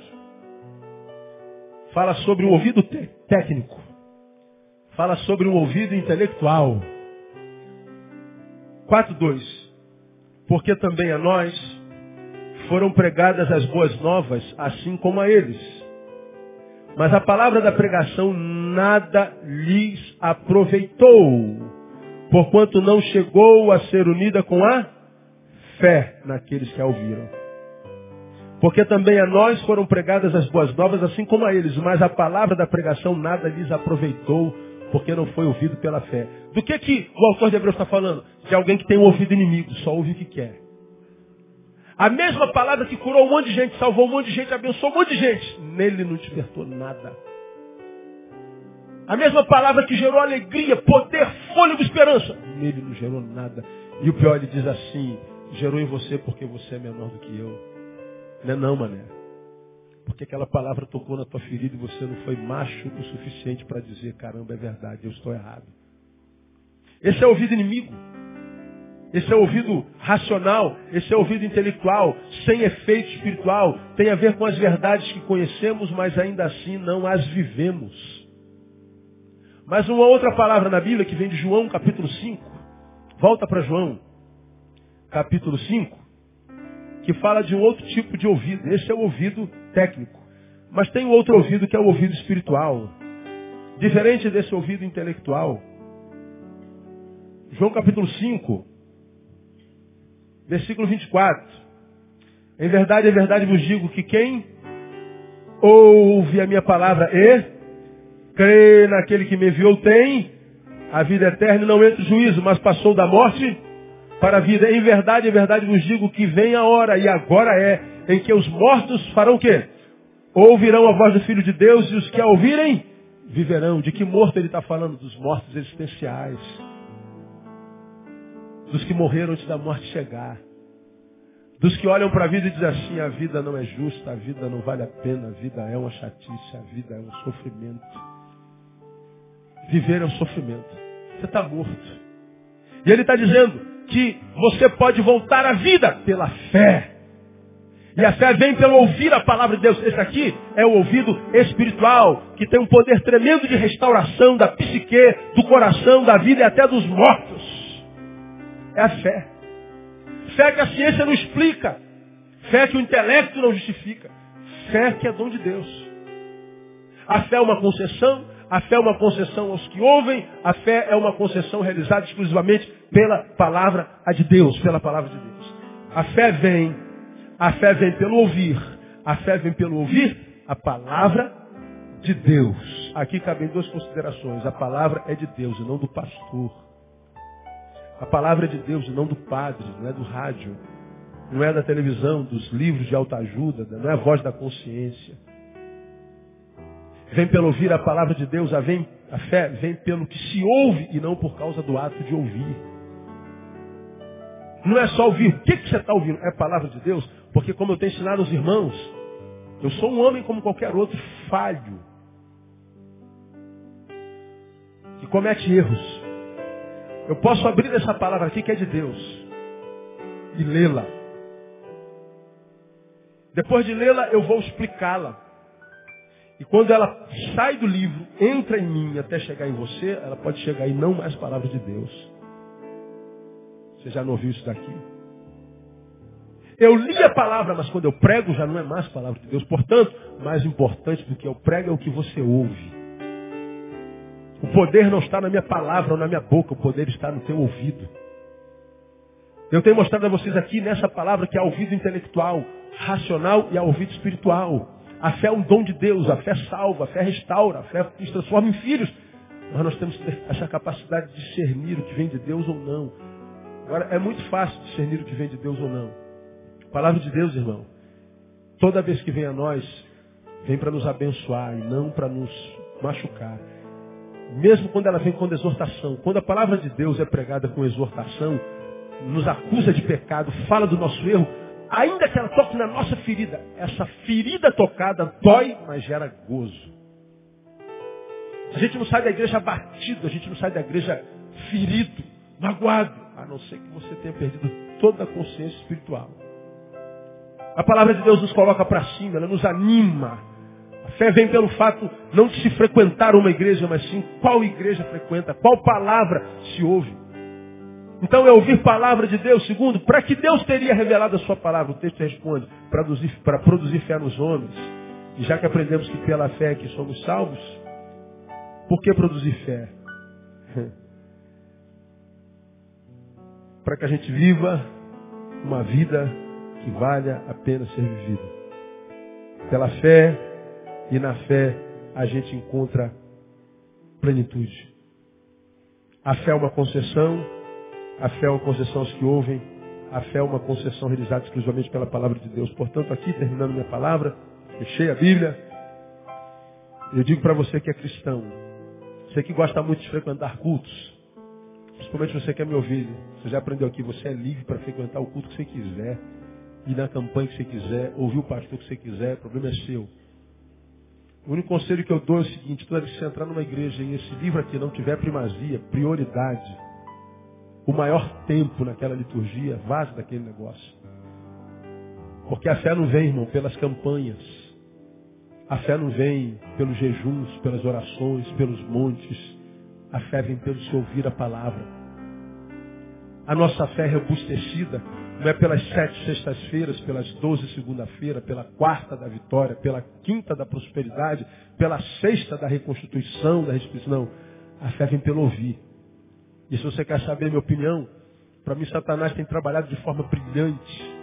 fala sobre o ouvido técnico, fala sobre o ouvido intelectual. 4.2 Porque também a nós foram pregadas as boas novas, assim como a eles. Mas a palavra da pregação nada lhes aproveitou, porquanto não chegou a ser unida com a fé naqueles que a ouviram. Porque também a nós foram pregadas as boas novas, assim como a eles, mas a palavra da pregação nada lhes aproveitou, porque não foi ouvido pela fé. Do que, que o autor de Hebreus está falando? De alguém que tem um ouvido inimigo, só ouve o que quer. A mesma palavra que curou um monte de gente, salvou um monte de gente, abençoou um monte de gente, nele não despertou nada. A mesma palavra que gerou alegria, poder, fôlego, esperança, nele não gerou nada. E o pior, ele diz assim, gerou em você porque você é menor do que eu. Não é não, mané. porque aquela palavra tocou na tua ferida e você não foi macho o suficiente para dizer, caramba, é verdade, eu estou errado. Esse é o ouvido inimigo. Esse é o ouvido racional, esse é o ouvido intelectual, sem efeito espiritual, tem a ver com as verdades que conhecemos, mas ainda assim não as vivemos. Mas uma outra palavra na Bíblia que vem de João capítulo 5, volta para João, capítulo 5, que fala de um outro tipo de ouvido. Esse é o ouvido técnico. Mas tem outro ouvido que é o ouvido espiritual. Diferente desse ouvido intelectual. João capítulo 5, versículo 24. Em verdade, em verdade vos digo que quem ouve a minha palavra e crê naquele que me enviou tem a vida eterna e não entra em juízo, mas passou da morte para a vida. Em verdade, em verdade vos digo que vem a hora, e agora é, em que os mortos farão o quê? Ouvirão a voz do Filho de Deus, e os que a ouvirem, viverão. De que morto ele está falando? Dos mortos existenciais. Dos que morreram antes da morte chegar. Dos que olham para a vida e dizem assim, a vida não é justa, a vida não vale a pena, a vida é uma chatice, a vida é um sofrimento. Viver é um sofrimento. Você está morto. E ele está dizendo, que você pode voltar à vida pela fé. E a fé vem pelo ouvir a palavra de Deus. Esse aqui é o ouvido espiritual, que tem um poder tremendo de restauração da psique, do coração, da vida e até dos mortos. É a fé. Fé que a ciência não explica. Fé que o intelecto não justifica. Fé que é dom de Deus. A fé é uma concessão, a fé é uma concessão aos que ouvem, a fé é uma concessão realizada exclusivamente pela palavra de Deus, pela palavra de Deus. A fé vem, a fé vem pelo ouvir, a fé vem pelo ouvir a palavra de Deus. Aqui cabem duas considerações. A palavra é de Deus e não do pastor. A palavra é de Deus e não do padre, não é do rádio, não é da televisão, dos livros de autoajuda, não é a voz da consciência. Vem pelo ouvir a palavra de Deus, a, vem, a fé vem pelo que se ouve e não por causa do ato de ouvir. Não é só ouvir. O que, que você está ouvindo? É a palavra de Deus? Porque como eu tenho ensinado aos irmãos, eu sou um homem como qualquer outro, falho. Que comete erros. Eu posso abrir essa palavra aqui que é de Deus. E lê-la. Depois de lê-la, eu vou explicá-la. E quando ela sai do livro, entra em mim até chegar em você, ela pode chegar em não mais palavras de Deus. Você já não ouviu isso daqui? Eu li a palavra, mas quando eu prego já não é mais palavra de Deus. Portanto, mais importante do que eu prego é o que você ouve. O poder não está na minha palavra ou na minha boca, o poder está no teu ouvido. Eu tenho mostrado a vocês aqui nessa palavra que há ouvido intelectual, racional e há ouvido espiritual. A fé é um dom de Deus, a fé salva, a fé restaura, a fé nos transforma em filhos. Mas nós temos que ter essa capacidade de discernir o que vem de Deus ou não. Agora, é muito fácil discernir o que vem de Deus ou não. A palavra de Deus, irmão, toda vez que vem a nós, vem para nos abençoar e não para nos machucar. Mesmo quando ela vem com exortação. Quando a palavra de Deus é pregada com exortação, nos acusa de pecado, fala do nosso erro, ainda que ela toque na nossa ferida, essa ferida tocada dói, mas gera gozo. A gente não sai da igreja batido, a gente não sai da igreja ferido, magoado, a não ser que você tenha perdido toda a consciência espiritual. A palavra de Deus nos coloca para cima, ela nos anima. A fé vem pelo fato não de se frequentar uma igreja, mas sim qual igreja frequenta, qual palavra se ouve. Então é ouvir palavra de Deus. Segundo, para que Deus teria revelado a sua palavra? O texto responde, para produzir, para produzir fé nos homens. E já que aprendemos que pela fé é que somos salvos, por que produzir fé? para que a gente viva uma vida que valha a pena ser vivida. Pela fé e na fé a gente encontra plenitude. A fé é uma concessão, a fé é uma concessão aos que ouvem. A fé é uma concessão realizada exclusivamente pela palavra de Deus. Portanto, aqui, terminando minha palavra, fechei a Bíblia. Eu digo para você que é cristão. Você que gosta muito de frequentar cultos. Principalmente você que quer me ouvir. Você já aprendeu aqui, você é livre para frequentar o culto que você quiser. ir na campanha que você quiser, ouvir o pastor que você quiser, o problema é seu. O único conselho que eu dou é o seguinte, toda vez que você entrar numa igreja e esse livro aqui não tiver primazia, prioridade, o maior tempo naquela liturgia, vaze daquele negócio. Porque a fé não vem, irmão, pelas campanhas. A fé não vem pelos jejuns, pelas orações, pelos montes. A fé vem pelo se ouvir a palavra. A nossa fé é robustecida não é pelas sete sextas-feiras, pelas doze segunda-feira, pela quarta da vitória, pela quinta da prosperidade, pela sexta da reconstituição, da restituição. Não. A fé vem pelo ouvir. E se você quer saber a minha opinião, para mim Satanás tem trabalhado de forma brilhante,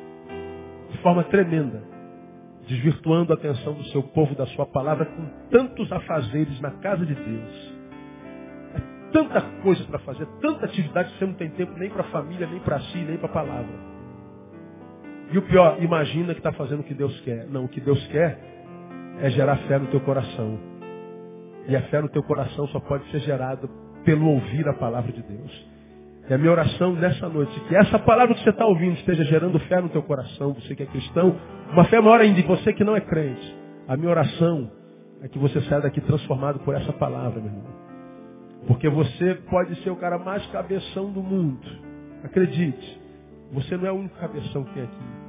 de forma tremenda, desvirtuando a atenção do seu povo, da sua palavra, com tantos afazeres na casa de Deus. É tanta coisa para fazer, tanta atividade que você não tem tempo nem para a família, nem para si, nem para a palavra. E o pior, imagina que está fazendo o que Deus quer. Não, o que Deus quer é gerar fé no teu coração. E a fé no teu coração só pode ser gerada pelo ouvir a palavra de Deus. E a minha oração nessa noite, que essa palavra que você está ouvindo esteja gerando fé no teu coração, você que é cristão, uma fé maior ainda em você que não é crente. A minha oração é que você saia daqui transformado por essa palavra, meu irmão. Porque você pode ser o cara mais cabeção do mundo. Acredite. Você não é o único cabeção que tem aqui.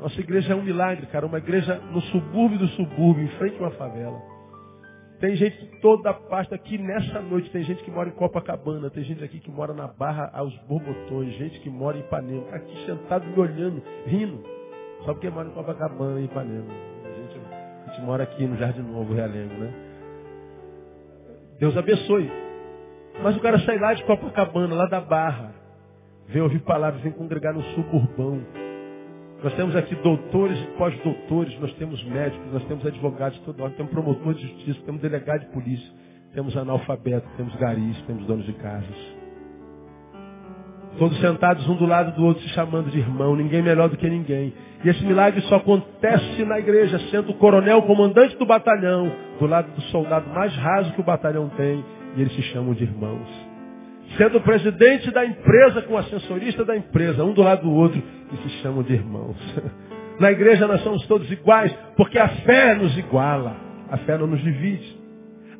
Nossa igreja é um milagre, cara. Uma igreja no subúrbio do subúrbio, em frente a uma favela. Tem gente de toda parte aqui nessa noite. Tem gente que mora em Copacabana. Tem gente aqui que mora na Barra aos Borbotões. Gente que mora em Ipanema. Tá aqui sentado me olhando, rindo. Só porque mora em Copacabana e Ipanema. A gente, a gente mora aqui no Jardim Novo, Realengo, né? Deus abençoe. Mas o cara sai lá de Copacabana, lá da Barra. Vem ouvir palavras, vem congregar no suburbão. Nós temos aqui doutores e pós-doutores, nós temos médicos, nós temos advogados toda hora, temos promotores de justiça, temos delegado de polícia, temos analfabeto, temos garis, temos donos de casas. Todos sentados um do lado do outro, se chamando de irmão, ninguém melhor do que ninguém. E esse milagre só acontece na igreja, sendo o coronel, o comandante do batalhão, do lado do soldado mais raso que o batalhão tem, e eles se chamam de irmãos sendo o presidente da empresa com o ascensorista da empresa, um do lado do outro, e se chamam de irmãos. Na igreja nós somos todos iguais, porque a fé nos iguala, a fé não nos divide.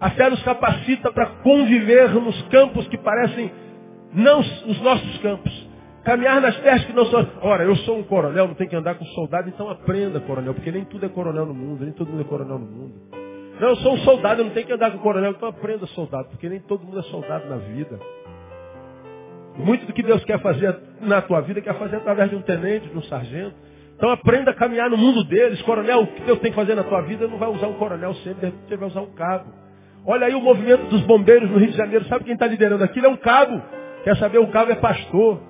A fé nos capacita para conviver nos campos que parecem não os nossos campos. Caminhar nas terras que não são. Ora, eu sou um coronel, não tenho que andar com soldado, então aprenda, coronel, porque nem tudo é coronel no mundo, nem todo mundo é coronel no mundo. Não, eu sou um soldado, eu não tenho que andar com coronel, então aprenda, soldado, porque nem todo mundo é soldado na vida. Muito do que Deus quer fazer na tua vida, quer fazer através de um tenente, de um sargento. Então aprenda a caminhar no mundo deles. Coronel, o que Deus tem que fazer na tua vida não vai usar um coronel sempre, você vai usar um cabo. Olha aí o movimento dos bombeiros no Rio de Janeiro. Sabe quem está liderando aquilo? É um cabo. Quer saber? O cabo é pastor.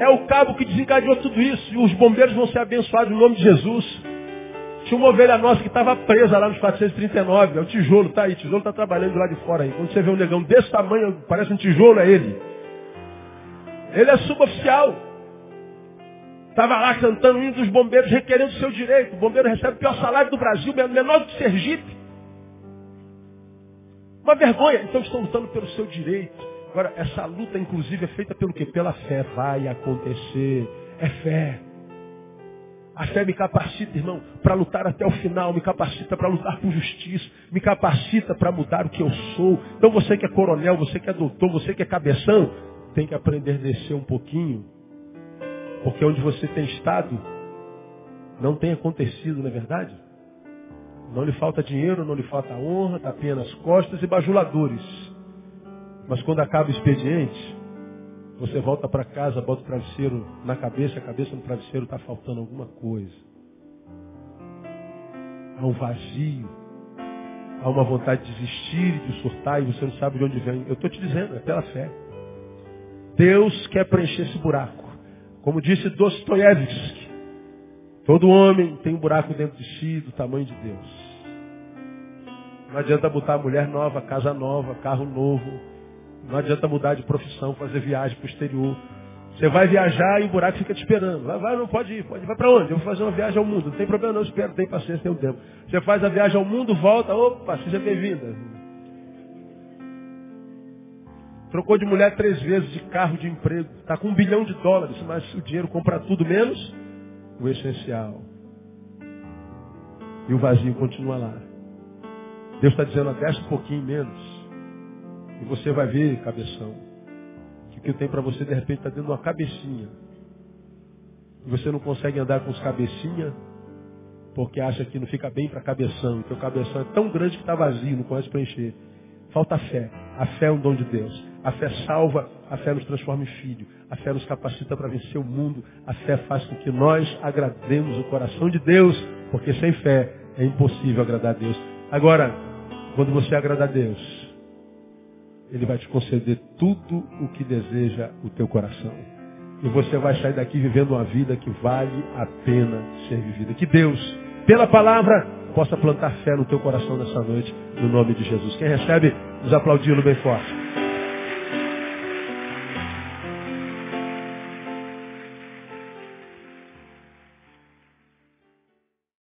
É o cabo que desencadeou tudo isso. E os bombeiros vão ser abençoados no nome de Jesus. Tinha uma ovelha nossa que estava presa lá nos 439. É o tijolo, tá aí. O tijolo está trabalhando lá de fora aí. Quando você vê um negão desse tamanho, parece um tijolo, é ele. Ele é suboficial. Estava lá cantando hino dos bombeiros, requerendo o seu direito. O bombeiro recebe o pior salário do Brasil, menor do que Sergipe. Uma vergonha. Então estão lutando pelo seu direito. Agora, essa luta, inclusive, é feita pelo quê? Pela fé. Vai acontecer. É fé. A fé me capacita, irmão, para lutar até o final, me capacita para lutar por justiça, me capacita para mudar o que eu sou. Então você que é coronel, você que é doutor, você que é cabeção, tem que aprender a descer um pouquinho. Porque onde você tem estado, não tem acontecido, não é verdade? Não lhe falta dinheiro, não lhe falta honra, tapinha nas costas e bajuladores. Mas quando acaba o expediente, você volta para casa, bota o travesseiro na cabeça, a cabeça no travesseiro está faltando alguma coisa. Há um vazio. Há uma vontade de desistir, de surtar, e você não sabe de onde vem. Eu estou te dizendo, é pela fé. Deus quer preencher esse buraco. Como disse Dostoiévski, todo homem tem um buraco dentro de si do tamanho de Deus. Não adianta botar mulher nova, casa nova, carro novo, não adianta mudar de profissão, fazer viagem para o exterior. Você vai viajar e o buraco fica te esperando. Vai, vai, não pode ir, pode ir. Vai para onde? Eu vou fazer uma viagem ao mundo. Não tem problema não, espero, tem paciência, tem tempo. Você faz a viagem ao mundo, volta, opa, seja bem-vinda. Trocou de mulher três vezes, de carro, de emprego. Está com um bilhão de dólares, mas o dinheiro compra tudo menos o essencial. E o vazio continua lá. Deus está dizendo, desce um pouquinho menos. E você vai ver, cabeção, que o que tenho para você de repente está dentro de uma cabecinha. E você não consegue andar com os cabecinha porque acha que não fica bem para cabeção. Que o cabeção é tão grande que está vazio, não consegue preencher. Falta fé. A fé é um dom de Deus. A fé salva, a fé nos transforma em filho. A fé nos capacita para vencer o mundo. A fé faz com que nós agrademos o coração de Deus, porque sem fé é impossível agradar a Deus. Agora, quando você agradar a Deus, Ele vai te conceder tudo o que deseja o teu coração. E você vai sair daqui vivendo uma vida que vale a pena ser vivida. Que Deus, pela palavra, possa plantar fé no teu coração nessa noite, no nome de Jesus. Quem recebe, nos aplaudindo bem forte.